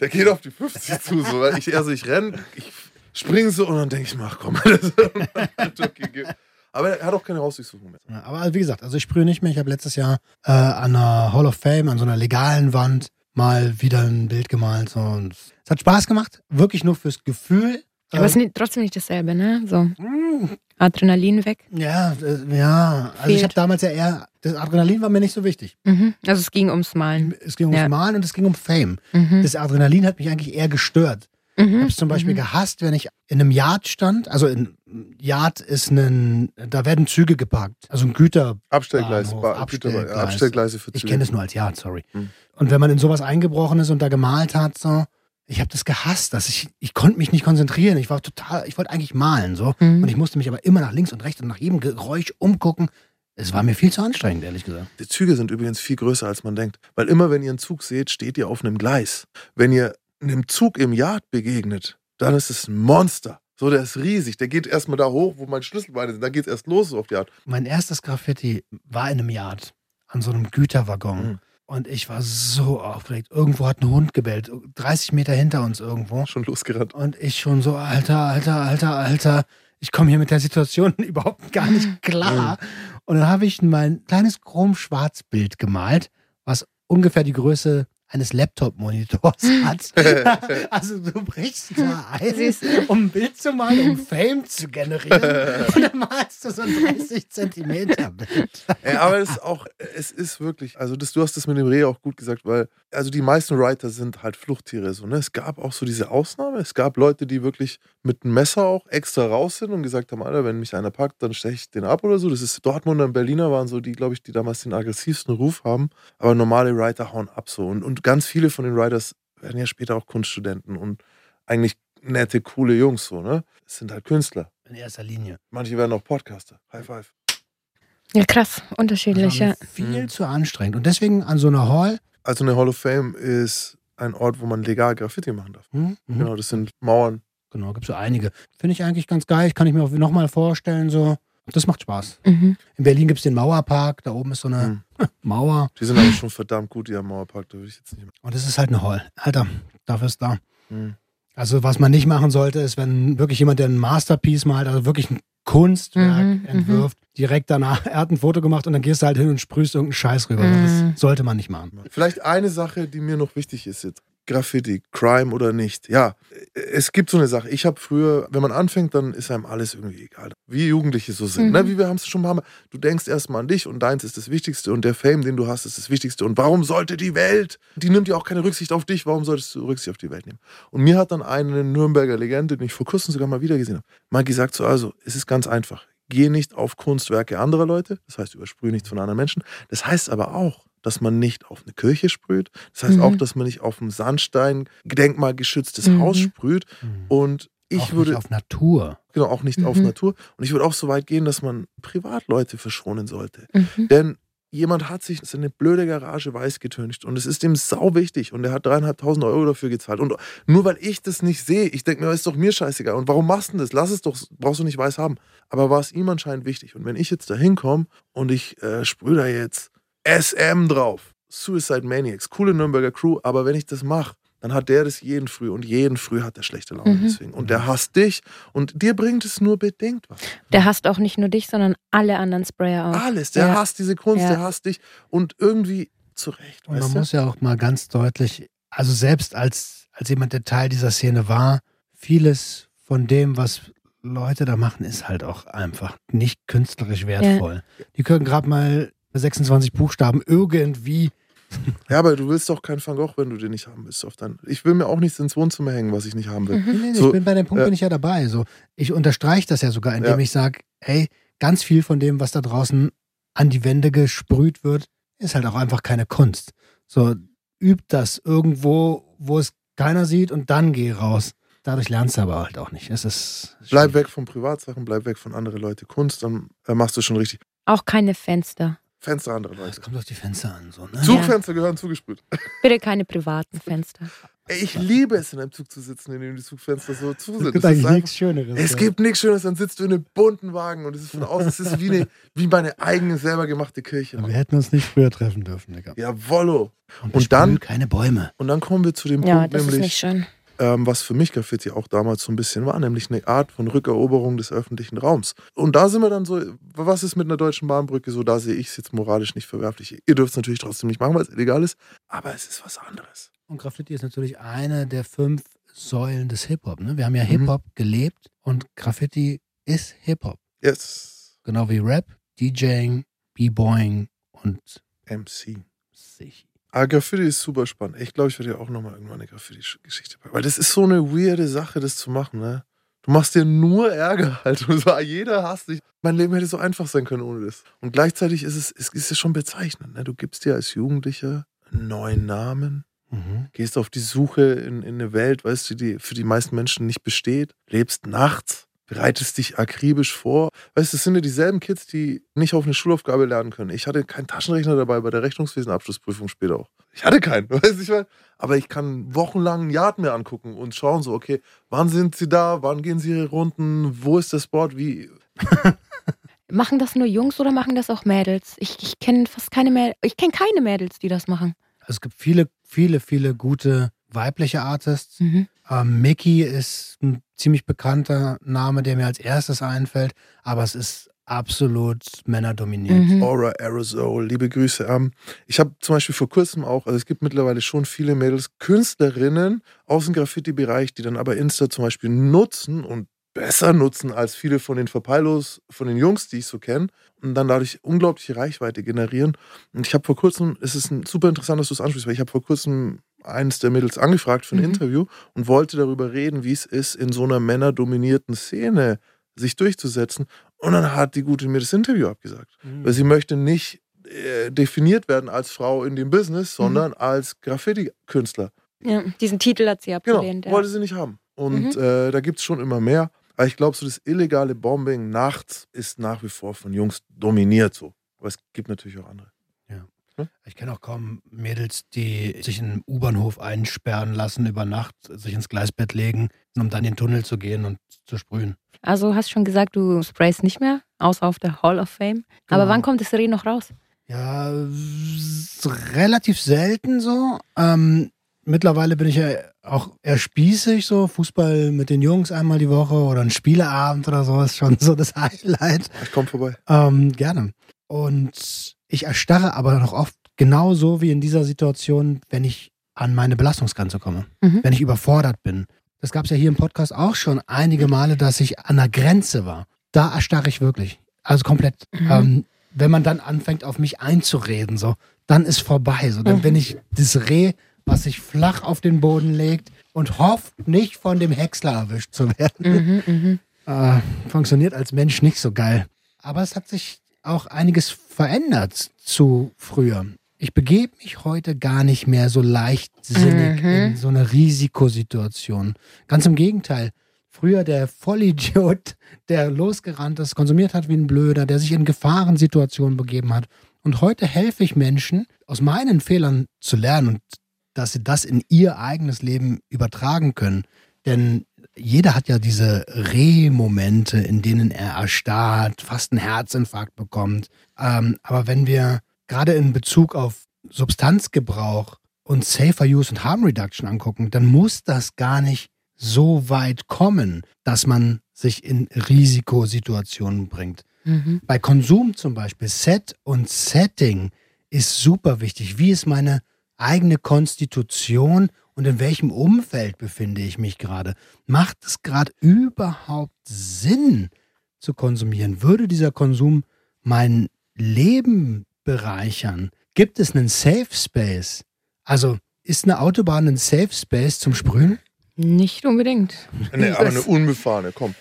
Der, geht auf die 50 zu. So. Ich, also ich renne, ich springe so und dann denke ich mir, ach komm, Aber er hat auch keine Hausdurchsuchung mehr. Ja, aber wie gesagt, also ich sprühe nicht mehr. Ich habe letztes Jahr äh, an einer Hall of Fame, an so einer legalen Wand, mal wieder ein Bild gemalt. So. Und es hat Spaß gemacht, wirklich nur fürs Gefühl. Aber es ist Äh, nicht, trotzdem nicht dasselbe, ne? So mh, Adrenalin weg. ja, äh, ja. Also ich habe damals ja eher, das Adrenalin war mir nicht so wichtig. Mhm. Also es ging ums Malen. Es ging ums Ja. Malen und es ging um Fame. Mhm. Das Adrenalin hat mich eigentlich eher gestört. Ich Mhm. habe es zum Beispiel Mhm. gehasst, wenn ich in einem Yard stand. Also in Yard ist ein, da werden Züge geparkt. Also ein Güter. Abstellgleis, Bahnhof, Abstellgleis. Abstellgleise für Ich Züge. kenne es nur als Yard, sorry. Hm. Und wenn man in sowas eingebrochen ist und da gemalt hat, so, ich habe das gehasst, dass ich, ich konnte mich nicht konzentrieren. Ich war total, ich wollte eigentlich malen, so. Mhm. Und ich musste mich aber immer nach links und rechts und nach jedem Geräusch umgucken. Es war mir viel zu anstrengend, ehrlich gesagt. Die Züge sind übrigens viel größer, als man denkt. Weil immer, wenn ihr einen Zug seht, steht ihr auf einem Gleis. Wenn ihr einem Zug im Yard begegnet, dann ist es ein Monster. So, der ist riesig. Der geht erstmal da hoch, wo meine Schlüsselbeine sind. Dann geht es erst los so auf die Art. Mein erstes Graffiti war in einem Yard, an so einem Güterwaggon. Mhm. Und ich war so aufgeregt. Irgendwo hat ein Hund gebellt, 30 Meter hinter uns irgendwo. Schon losgerannt. Und ich schon so, Alter, Alter, Alter, Alter, ich komme hier mit der Situation überhaupt gar nicht klar. Und dann habe ich mein kleines Chrom-Schwarz-Bild gemalt, was ungefähr die Größe eines Laptop-Monitors hat. also du brichst da ein, um ein Bild zu malen, um Fame zu generieren. Und dann malst du so ein 30 Zentimeter Bild. Ey, aber es ist auch, es ist wirklich, also das, du hast das mit dem Reh auch gut gesagt, weil, also die meisten Writer sind halt Fluchttiere. So, ne? Es gab auch so diese Ausnahme. Es gab Leute, die wirklich mit einem Messer auch extra raus sind und gesagt haben, Alter, wenn mich einer packt, dann steche ich den ab oder so. Das ist Dortmunder und Berliner waren so die, glaube ich, die damals den aggressivsten Ruf haben. Aber normale Writer hauen ab so. Und, und ganz viele von den Writers werden ja später auch Kunststudenten und eigentlich nette, coole Jungs so, ne? Es sind halt Künstler. In erster Linie. Manche werden auch Podcaster. High five. Ja, krass, Das unterschiedlich, ja. viel Mhm. zu anstrengend. Und deswegen an so einer Hall. Also eine Hall of Fame ist ein Ort, wo man legal Graffiti machen darf. Hm, mhm. Genau, das sind Mauern. Genau, gibt so einige. Finde ich eigentlich ganz geil. Kann ich mir auch nochmal vorstellen. So. Das macht Spaß. Mhm. In Berlin gibt es den Mauerpark. Da oben ist so eine Hm. Mauer. Die sind aber schon verdammt gut, die am Mauerpark. Da würde ich jetzt nicht mehr. Und das ist halt eine Hall. Alter, dafür ist da. Hm. Also was man nicht machen sollte, ist, wenn wirklich jemand, der ein Masterpiece malt, also wirklich ein Kunstwerk Mhm, entwirft, direkt danach, er hat ein Foto gemacht und dann gehst du halt hin und sprühst irgendeinen Scheiß rüber. Mhm. Das sollte man nicht machen. Vielleicht eine Sache, die mir noch wichtig ist jetzt. Graffiti, Crime oder nicht. Ja, es gibt so eine Sache. Ich habe früher, wenn man anfängt, dann ist einem alles irgendwie egal. Wie Jugendliche so sind. Mhm. Ne? Wie wir haben es schon ein paar Mal. Du denkst erstmal an dich und deins ist das Wichtigste und der Fame, den du hast, ist das Wichtigste. Und warum sollte die Welt, die nimmt ja auch keine Rücksicht auf dich, warum solltest du Rücksicht auf die Welt nehmen? Und mir hat dann eine Nürnberger Legende, den ich vor kurzem sogar mal wieder gesehen habe, mal gesagt so, also, es ist ganz einfach. Geh nicht auf Kunstwerke anderer Leute, das heißt, übersprühe nichts von anderen Menschen. Das heißt aber auch, dass man nicht auf eine Kirche sprüht. Das heißt Mhm. auch, dass man nicht auf ein Sandstein denkmalgeschütztes Mhm. Haus sprüht. Und ich auch würde nicht auf Natur. genau auch nicht auf Mhm. Natur. Und ich würde auch so weit gehen, dass man Privatleute verschonen sollte. Mhm. Denn jemand hat sich seine blöde Garage weiß getüncht und es ist ihm sau wichtig und er hat dreieinhalbtausend Euro dafür gezahlt. Und nur weil ich das nicht sehe, ich denke mir, ist doch mir scheißegal. Und warum machst du das? Lass es doch, brauchst du nicht weiß haben. Aber war es ihm anscheinend wichtig. Und wenn ich jetzt da hinkomme und ich äh, sprühe da jetzt SM drauf, Suicide Maniacs, coole Nürnberger Crew, aber wenn ich das mache, dann hat der das jeden Früh und jeden Früh hat er schlechte Laune Mhm. deswegen. Und der hasst dich und dir bringt es nur bedingt was. Der hasst auch nicht nur dich, sondern alle anderen Sprayer auch. Alles. Der Ja. hasst diese Kunst, Ja. der hasst dich und irgendwie zurecht. Und man du? muss ja auch mal ganz deutlich, also selbst als, als jemand, der Teil dieser Szene war, vieles von dem, was Leute da machen, ist halt auch einfach nicht künstlerisch wertvoll. Die können gerade mal 26 Buchstaben irgendwie. Ja, aber du willst doch keinen Van Gogh, wenn du den nicht haben willst. Auf dein ich will mir auch nichts ins Wohnzimmer hängen, was ich nicht haben will. Mhm. Nee, nee, So, ich bin bei dem Punkt, ja. bin ich ja dabei. So, ich unterstreiche das ja sogar, indem Ja. ich sage, ey, ganz viel von dem, was da draußen an die Wände gesprüht wird, ist halt auch einfach keine Kunst. So, üb das irgendwo, wo es keiner sieht und dann geh raus. Dadurch lernst du aber halt auch nicht. Es ist Bleib weg von Privatsachen, bleib weg von anderen Leuten. Kunst, dann äh, machst du schon richtig. Auch keine Fenster. Fenster andere Es Leute. kommt auf die Fenster an. So, ne? Zugfenster gehören zugesprüht. Bitte keine privaten Fenster. Ey, Ich liebe es, in einem Zug zu sitzen, in dem die Zugfenster so zu Es sind. gibt Das ist eigentlich einfach- nichts Schöneres. Es ja. gibt nichts Schönes, dann sitzt du in einem bunten Wagen und es ist von außen, es ist wie, eine, wie meine eigene selber gemachte Kirche. Wir hätten uns nicht früher treffen dürfen, Digga. Jawollo. Und, Und dann- keine Bäume. Und dann kommen wir zu dem Ja, Punkt, das ist nämlich, nicht schön. Ähm, was für mich Graffiti auch damals so ein bisschen war, nämlich eine Art von Rückeroberung des öffentlichen Raums. Und da sind wir dann so, was ist mit einer deutschen Bahnbrücke so, da sehe ich es jetzt moralisch nicht verwerflich. Ihr dürft es natürlich trotzdem nicht machen, weil es illegal ist, aber es ist was anderes. Und Graffiti ist natürlich eine der fünf Säulen des Hip-Hop. Ne? Wir haben ja Mhm. Hip-Hop gelebt und Graffiti ist Hip-Hop. Yes, Genau wie Rap, DJing, B-Boying und MC. sich. Aber Graffiti ist super spannend. Ich glaube, ich werde ja auch nochmal irgendwann eine Graffiti-Geschichte packen. Weil das ist so eine weirde Sache, das zu machen, ne? Du machst dir nur Ärger halt. Und so, jeder hasst dich. Mein Leben hätte so einfach sein können ohne das. Und gleichzeitig ist es, es ist ja schon bezeichnend. Ne? Du gibst dir als Jugendlicher einen neuen Namen, Mhm. gehst auf die Suche in, in eine Welt, weißt du, die für die meisten Menschen nicht besteht, lebst nachts, bereitest dich akribisch vor. Weißt du, es sind ja dieselben Kids, die nicht auf eine Schulaufgabe lernen können. Ich hatte keinen Taschenrechner dabei bei der Rechnungswesenabschlussprüfung später auch. Ich hatte keinen, weißt du. Aber ich kann wochenlang einen Yard mir angucken und schauen so, okay, wann sind sie da, wann gehen sie ihre Runden, wo ist der Sport, wie. Machen das nur Jungs oder machen das auch Mädels? Ich, ich kenne fast keine Mädels. Ich kenne keine Mädels, die das machen. Also es gibt viele, viele, viele gute weibliche Artists. Mhm. Ähm, Mickey ist ein ziemlich bekannter Name, der mir als erstes einfällt, aber es ist absolut männerdominiert. Mhm. Aura Aerosol, liebe Grüße. Ähm, ich habe zum Beispiel vor kurzem auch, also es gibt mittlerweile schon viele Mädels, Künstlerinnen aus dem Graffiti-Bereich, die dann aber Insta zum Beispiel nutzen und besser nutzen als viele von den Verpeilos, von den Jungs, die ich so kenne und dann dadurch unglaubliche Reichweite generieren. Und ich habe vor kurzem, es ist ein super interessant, dass du es ansprichst, weil ich habe vor kurzem eines der Mädels angefragt für ein Mhm. Interview und wollte darüber reden, wie es ist, in so einer männerdominierten Szene sich durchzusetzen. Und dann hat die Gute mir das Interview abgesagt. Mhm. Weil sie möchte nicht äh, definiert werden als Frau in dem Business, sondern als Graffiti-Künstler. Ja, diesen Titel hat sie Genau, abgelehnt. ja. wollte sie nicht haben. Und Mhm. äh, da gibt es schon immer mehr. Aber ich glaube, so das illegale Bombing nachts ist nach wie vor von Jungs dominiert so. Aber es gibt natürlich auch andere. Ich kenne auch kaum Mädels, die sich in einem U-Bahnhof einsperren lassen über Nacht, sich ins Gleisbett legen, um dann in den Tunnel zu gehen und zu sprühen. Also hast schon gesagt, du sprayst nicht mehr, außer auf der Hall of Fame. Aber Genau. wann kommt das Reh noch raus? Ja, s- relativ selten so. Ähm, mittlerweile bin ich ja auch eher spießig, so Fußball mit den Jungs einmal die Woche oder ein Spieleabend oder so ist schon so das Highlight. Ich komme vorbei. Ähm, gerne. Und ich erstarre aber noch oft genauso wie in dieser Situation, wenn ich an meine Belastungsgrenze komme, Mhm. wenn ich überfordert bin. Das gab es ja hier im Podcast auch schon einige Male, dass ich an der Grenze war. Da erstarre ich wirklich. Also komplett. Mhm. Ähm, wenn man dann anfängt, auf mich einzureden, so, dann ist vorbei. So, dann Mhm. bin ich das Reh, was sich flach auf den Boden legt und hofft, nicht von dem Häcksler erwischt zu werden Mhm, mhm. äh, funktioniert als Mensch nicht so geil. Aber es hat sich auch einiges verändert zu früher. Ich begebe mich heute gar nicht mehr so leichtsinnig Mhm. in so eine Risikosituation. Ganz im Gegenteil. Früher der Vollidiot, der losgerannt ist, konsumiert hat wie ein Blöder, der sich in Gefahrensituationen begeben hat. Und heute helfe ich Menschen, aus meinen Fehlern zu lernen und dass sie das in ihr eigenes Leben übertragen können. Denn jeder hat ja diese Reh-Momente, in denen er erstarrt, fast einen Herzinfarkt bekommt. Ähm, aber wenn wir gerade in Bezug auf Substanzgebrauch und Safer Use und Harm Reduction angucken, dann muss das gar nicht so weit kommen, dass man sich in Risikosituationen bringt. Mhm. Bei Konsum zum Beispiel, Set und Setting ist super wichtig. Wie ist meine eigene Konstitution und in welchem Umfeld befinde ich mich gerade? Macht es gerade überhaupt Sinn zu konsumieren? Würde dieser Konsum mein Leben bereichern? Gibt es einen Safe Space? Also ist eine Autobahn ein Safe Space zum Sprühen? Nicht unbedingt. Nee, aber eine unbefahrene, komm.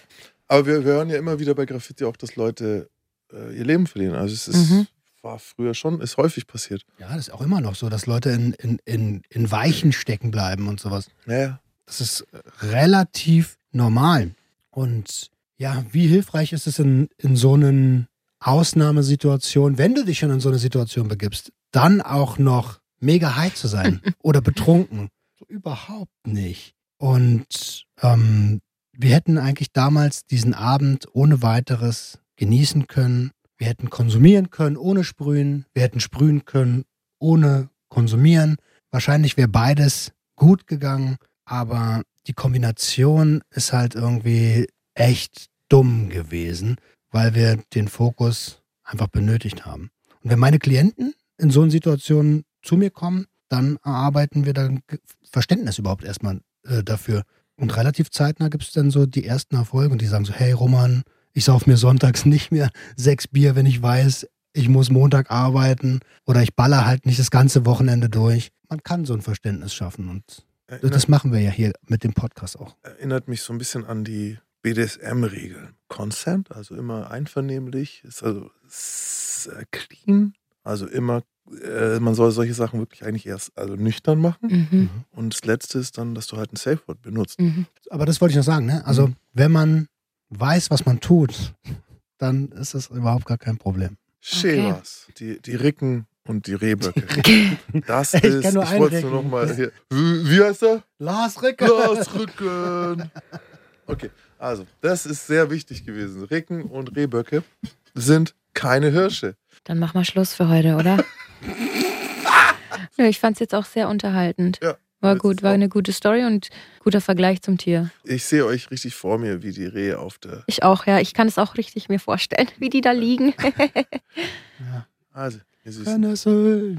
Aber wir, wir hören ja immer wieder bei Graffiti auch, dass Leute äh, ihr Leben verlieren. Also es ist, Mhm. War früher schon, ist häufig passiert. Ja, das ist auch immer noch so, dass Leute in, in, in, in Weichen stecken bleiben und sowas. Naja. Das ist relativ normal. Und ja, wie hilfreich ist es in, in so einer Ausnahmesituation, wenn du dich schon in so eine Situation begibst, dann auch noch mega high zu sein oder betrunken? So, überhaupt nicht. Und ähm, wir hätten eigentlich damals diesen Abend ohne weiteres genießen können. Wir hätten konsumieren können ohne sprühen. Wir hätten sprühen können ohne konsumieren. Wahrscheinlich wäre beides gut gegangen, aber die Kombination ist halt irgendwie echt dumm gewesen, weil wir den Fokus einfach benötigt haben. Und wenn meine Klienten in so einer Situation zu mir kommen, dann erarbeiten wir dann Verständnis überhaupt erstmal äh, dafür. Und relativ zeitnah gibt es dann so die ersten Erfolge und die sagen so, hey Roman, ich sauf mir sonntags nicht mehr sechs Bier, wenn ich weiß, ich muss Montag arbeiten oder ich baller halt nicht das ganze Wochenende durch. Man kann so ein Verständnis schaffen und Erinnert, das machen wir ja hier mit dem Podcast auch. erinnert mich so ein bisschen an die BDSM-Regeln. Consent, also immer einvernehmlich, ist also äh, clean, also immer, äh, man soll solche Sachen wirklich eigentlich erst also nüchtern machen. Mhm. Und das Letzte ist dann, dass du halt ein Safe Word benutzt. Mhm. Aber das wollte ich noch sagen, ne? Also, Mhm. wenn man weiß, was man tut, dann ist das überhaupt gar kein Problem. Chevas, die, die Ricken und die Rehböcke. Das Ich ist, ich wollte es nur nochmal hier. Wie, wie heißt er? Lars Ricker! Lars Rücken. Okay, also, das ist sehr wichtig gewesen. Ricken und Rehböcke sind keine Hirsche. Dann mach mal Schluss für heute, oder? Ich fand's jetzt auch sehr unterhaltend. Ja. War gut, war eine gute Story und guter Vergleich zum Tier. Ich sehe euch richtig vor mir, wie die Rehe auf der. Ich auch, ja. Ich kann es auch richtig mir vorstellen, wie die da liegen. Also, ihr Süßen. Brennnessel.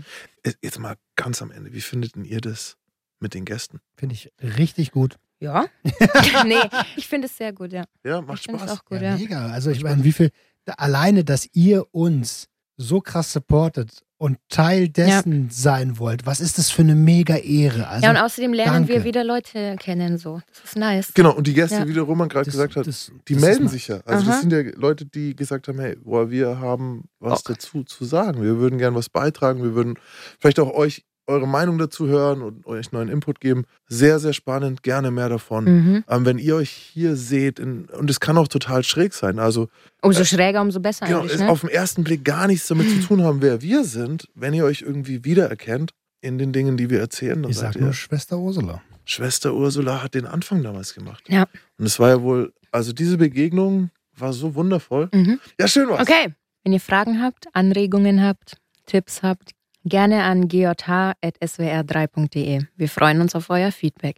Jetzt mal ganz am Ende. Wie findet denn ihr das mit den Gästen? Finde ich richtig gut. ja? nee, ich finde es sehr gut, ja. Ja, macht ich finde es Spaß. auch gut, ja, ja. Mega. Also ich meine, wie viel, da- alleine, dass ihr uns so krass supportet und Teil dessen sein wollt, was ist das für eine mega Ehre? Also, ja, und außerdem lernen wir danke. wieder Leute kennen, so. Das ist nice. Genau, und die Gäste, Ja. wie der Roman gerade gesagt hat, das- die das melden sich ja. Also Aha. das sind ja Leute, die gesagt haben, hey, boah, wir haben was Bock. dazu zu sagen. Wir würden gern was beitragen. Wir würden vielleicht auch euch eure Meinung dazu hören und euch neuen Input geben. Sehr, sehr spannend. Gerne mehr davon. Mhm. Ähm, wenn ihr euch hier seht, in, und es kann auch total schräg sein. Also Umso schräger, umso besser genau, eigentlich, es ne? auf den ersten Blick gar nichts damit zu tun haben, wer wir sind. Wenn ihr euch irgendwie wiedererkennt in den Dingen, die wir erzählen, dann Ich seid sag ihr, nur Schwester Ursula. Schwester Ursula hat den Anfang damals gemacht. Ja. Und es war ja wohl, also diese Begegnung war so wundervoll. Mhm. Ja, schön was. Okay, wenn ihr Fragen habt, Anregungen habt, Tipps habt, gerne an gj.swr3.de. Wir freuen uns auf euer Feedback.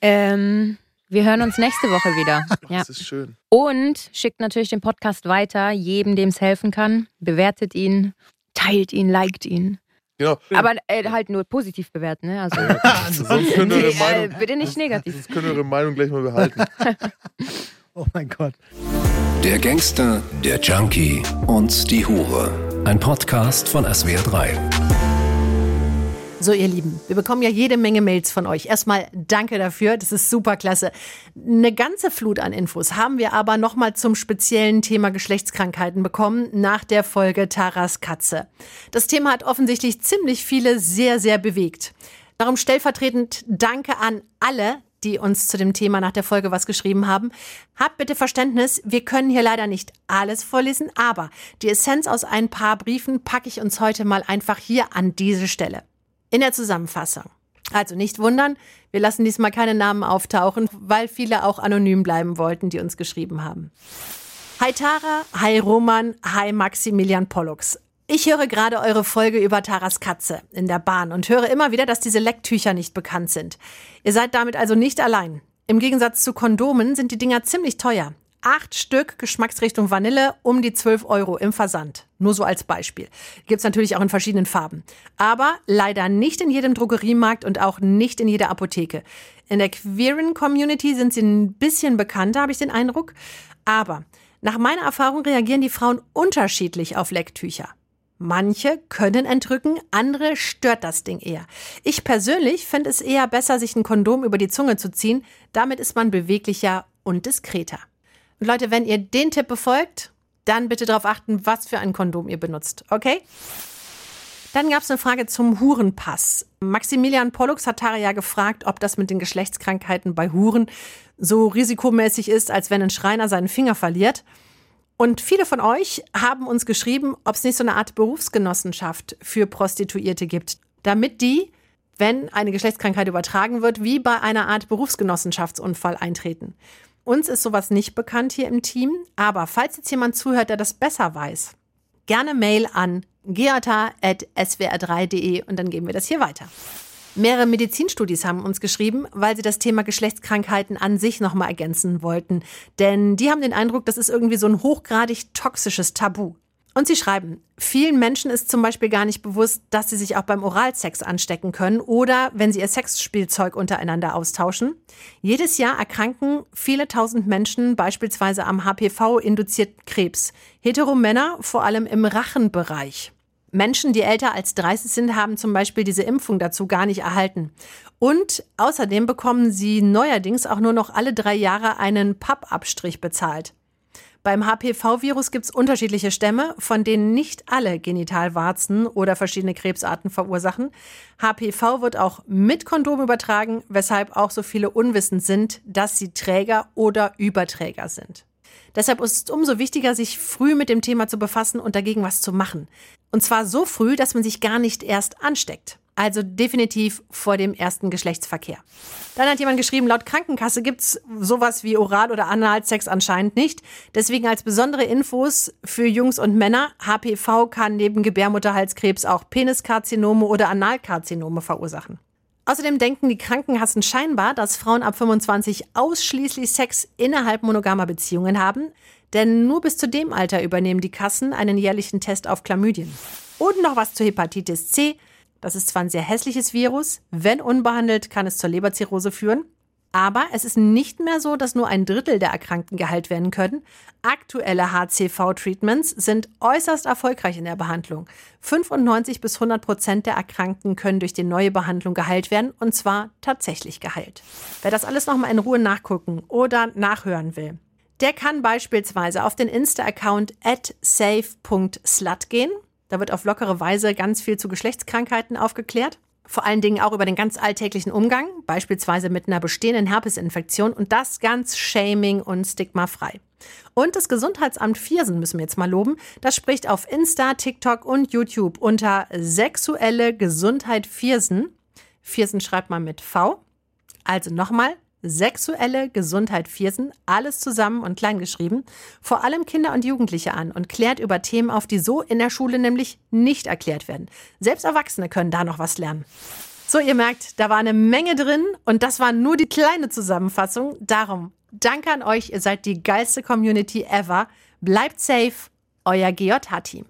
Ähm, wir hören uns nächste Woche wieder. Ja. Das ist schön. Und schickt natürlich den Podcast weiter, jedem, dem es helfen kann. Bewertet ihn, teilt ihn, liked ihn. Genau. Aber äh, halt nur positiv bewerten, ne? Also, Sonst könnt ihr eure äh, Meinung, bitte nicht negativ. sonst könnt ihr eure Meinung gleich mal behalten. Oh mein Gott. Der Gangster, der Junkie und die Hure. Ein Podcast von SWR3. So, ihr Lieben, wir bekommen ja jede Menge Mails von euch. Erstmal danke dafür, das ist super klasse. Eine ganze Flut an Infos haben wir aber nochmal zum speziellen Thema Geschlechtskrankheiten bekommen nach der Folge Taras Katze. Das Thema hat offensichtlich ziemlich viele sehr, sehr bewegt. Darum stellvertretend danke an alle, die uns zu dem Thema nach der Folge was geschrieben haben. Habt bitte Verständnis, wir können hier leider nicht alles vorlesen, aber die Essenz aus ein paar Briefen packe ich uns heute mal einfach hier an diese Stelle. In der Zusammenfassung. Also nicht wundern, wir lassen diesmal keine Namen auftauchen, weil viele auch anonym bleiben wollten, die uns geschrieben haben. Hi Tara, hi Roman, hi Maximilian Pollux. Ich höre gerade eure Folge über Taras Katze in der Bahn und höre immer wieder, dass diese Lecktücher nicht bekannt sind. Ihr seid damit also nicht allein. Im Gegensatz zu Kondomen sind die Dinger ziemlich teuer. Acht Stück Geschmacksrichtung Vanille um die 12 Euro im Versand. Nur so als Beispiel. Gibt's natürlich auch in verschiedenen Farben. Aber leider nicht in jedem Drogeriemarkt und auch nicht in jeder Apotheke. In der queeren Community sind sie ein bisschen bekannter, habe ich den Eindruck. Aber nach meiner Erfahrung reagieren die Frauen unterschiedlich auf Lecktücher. Manche können entrücken, andere stört das Ding eher. Ich persönlich finde es eher besser, sich ein Kondom über die Zunge zu ziehen. Damit ist man beweglicher und diskreter. Und Leute, wenn ihr den Tipp befolgt, dann bitte darauf achten, was für ein Kondom ihr benutzt. Okay? Dann gab es eine Frage zum Hurenpass. Maximilian Pollux hat Tara ja gefragt, ob das mit den Geschlechtskrankheiten bei Huren so risikomäßig ist, als wenn ein Schreiner seinen Finger verliert. Und viele von euch haben uns geschrieben, ob es nicht so eine Art Berufsgenossenschaft für Prostituierte gibt, damit die, wenn eine Geschlechtskrankheit übertragen wird, wie bei einer Art Berufsgenossenschaftsunfall eintreten. Uns ist sowas nicht bekannt hier im Team, aber falls jetzt jemand zuhört, der das besser weiß, gerne Mail an geata.swr3.de und dann geben wir das hier weiter. Mehrere Medizinstudis haben uns geschrieben, weil sie das Thema Geschlechtskrankheiten an sich nochmal ergänzen wollten. Denn die haben den Eindruck, das ist irgendwie so ein hochgradig toxisches Tabu. Und sie schreiben, vielen Menschen ist zum Beispiel gar nicht bewusst, dass sie sich auch beim Oralsex anstecken können oder wenn sie ihr Sexspielzeug untereinander austauschen. Jedes Jahr erkranken viele tausend Menschen beispielsweise am HPV-induzierten Krebs. Heteromänner vor allem im Rachenbereich. Menschen, die älter als 30 sind, haben zum Beispiel diese Impfung dazu gar nicht erhalten. Und außerdem bekommen sie neuerdings auch nur noch alle drei Jahre einen Pappabstrich bezahlt. Beim HPV-Virus gibt es unterschiedliche Stämme, von denen nicht alle Genitalwarzen oder verschiedene Krebsarten verursachen. HPV wird auch mit Kondom übertragen, weshalb auch so viele unwissend sind, dass sie Träger oder Überträger sind. Deshalb ist es umso wichtiger, sich früh mit dem Thema zu befassen und dagegen was zu machen. Und zwar so früh, dass man sich gar nicht erst ansteckt. Also definitiv vor dem ersten Geschlechtsverkehr. Dann hat jemand geschrieben, laut Krankenkasse gibt's sowas wie Oral- oder Analsex anscheinend nicht. Deswegen als besondere Infos für Jungs und Männer, HPV kann neben Gebärmutterhalskrebs auch Peniskarzinome oder Analkarzinome verursachen. Außerdem denken die Krankenkassen scheinbar, dass Frauen ab 25 ausschließlich Sex innerhalb monogamer Beziehungen haben, denn nur bis zu dem Alter übernehmen die Kassen einen jährlichen Test auf Chlamydien. Und noch was zur Hepatitis C. Das ist zwar ein sehr hässliches Virus, wenn unbehandelt kann es zur Leberzirrhose führen, aber es ist nicht mehr so, dass nur ein Drittel der Erkrankten geheilt werden können. Aktuelle HCV-Treatments sind äußerst erfolgreich in der Behandlung. 95 bis 100 Prozent der Erkrankten können durch die neue Behandlung geheilt werden und zwar tatsächlich geheilt. Wer das alles nochmal in Ruhe nachgucken oder nachhören will, der kann beispielsweise auf den Insta-Account at safe.slut gehen. Da wird auf lockere Weise ganz viel zu Geschlechtskrankheiten aufgeklärt. Vor allen Dingen auch über den ganz alltäglichen Umgang, beispielsweise mit einer bestehenden Herpesinfektion und das ganz shaming und stigmafrei. Und das Gesundheitsamt Viersen müssen wir jetzt mal loben. Das spricht auf Insta, TikTok und YouTube unter sexuelle Gesundheit Viersen. Viersen schreibt man mit V. Also nochmal, sexuelle Gesundheit Viersen, alles zusammen und klein geschrieben, vor allem Kinder und Jugendliche an und klärt über Themen auf, die so in der Schule nämlich nicht erklärt werden. Selbst Erwachsene können da noch was lernen. So, ihr merkt, da war eine Menge drin und das war nur die kleine Zusammenfassung. Darum, danke an euch, ihr seid die geilste Community ever. Bleibt safe, euer GJH-Team.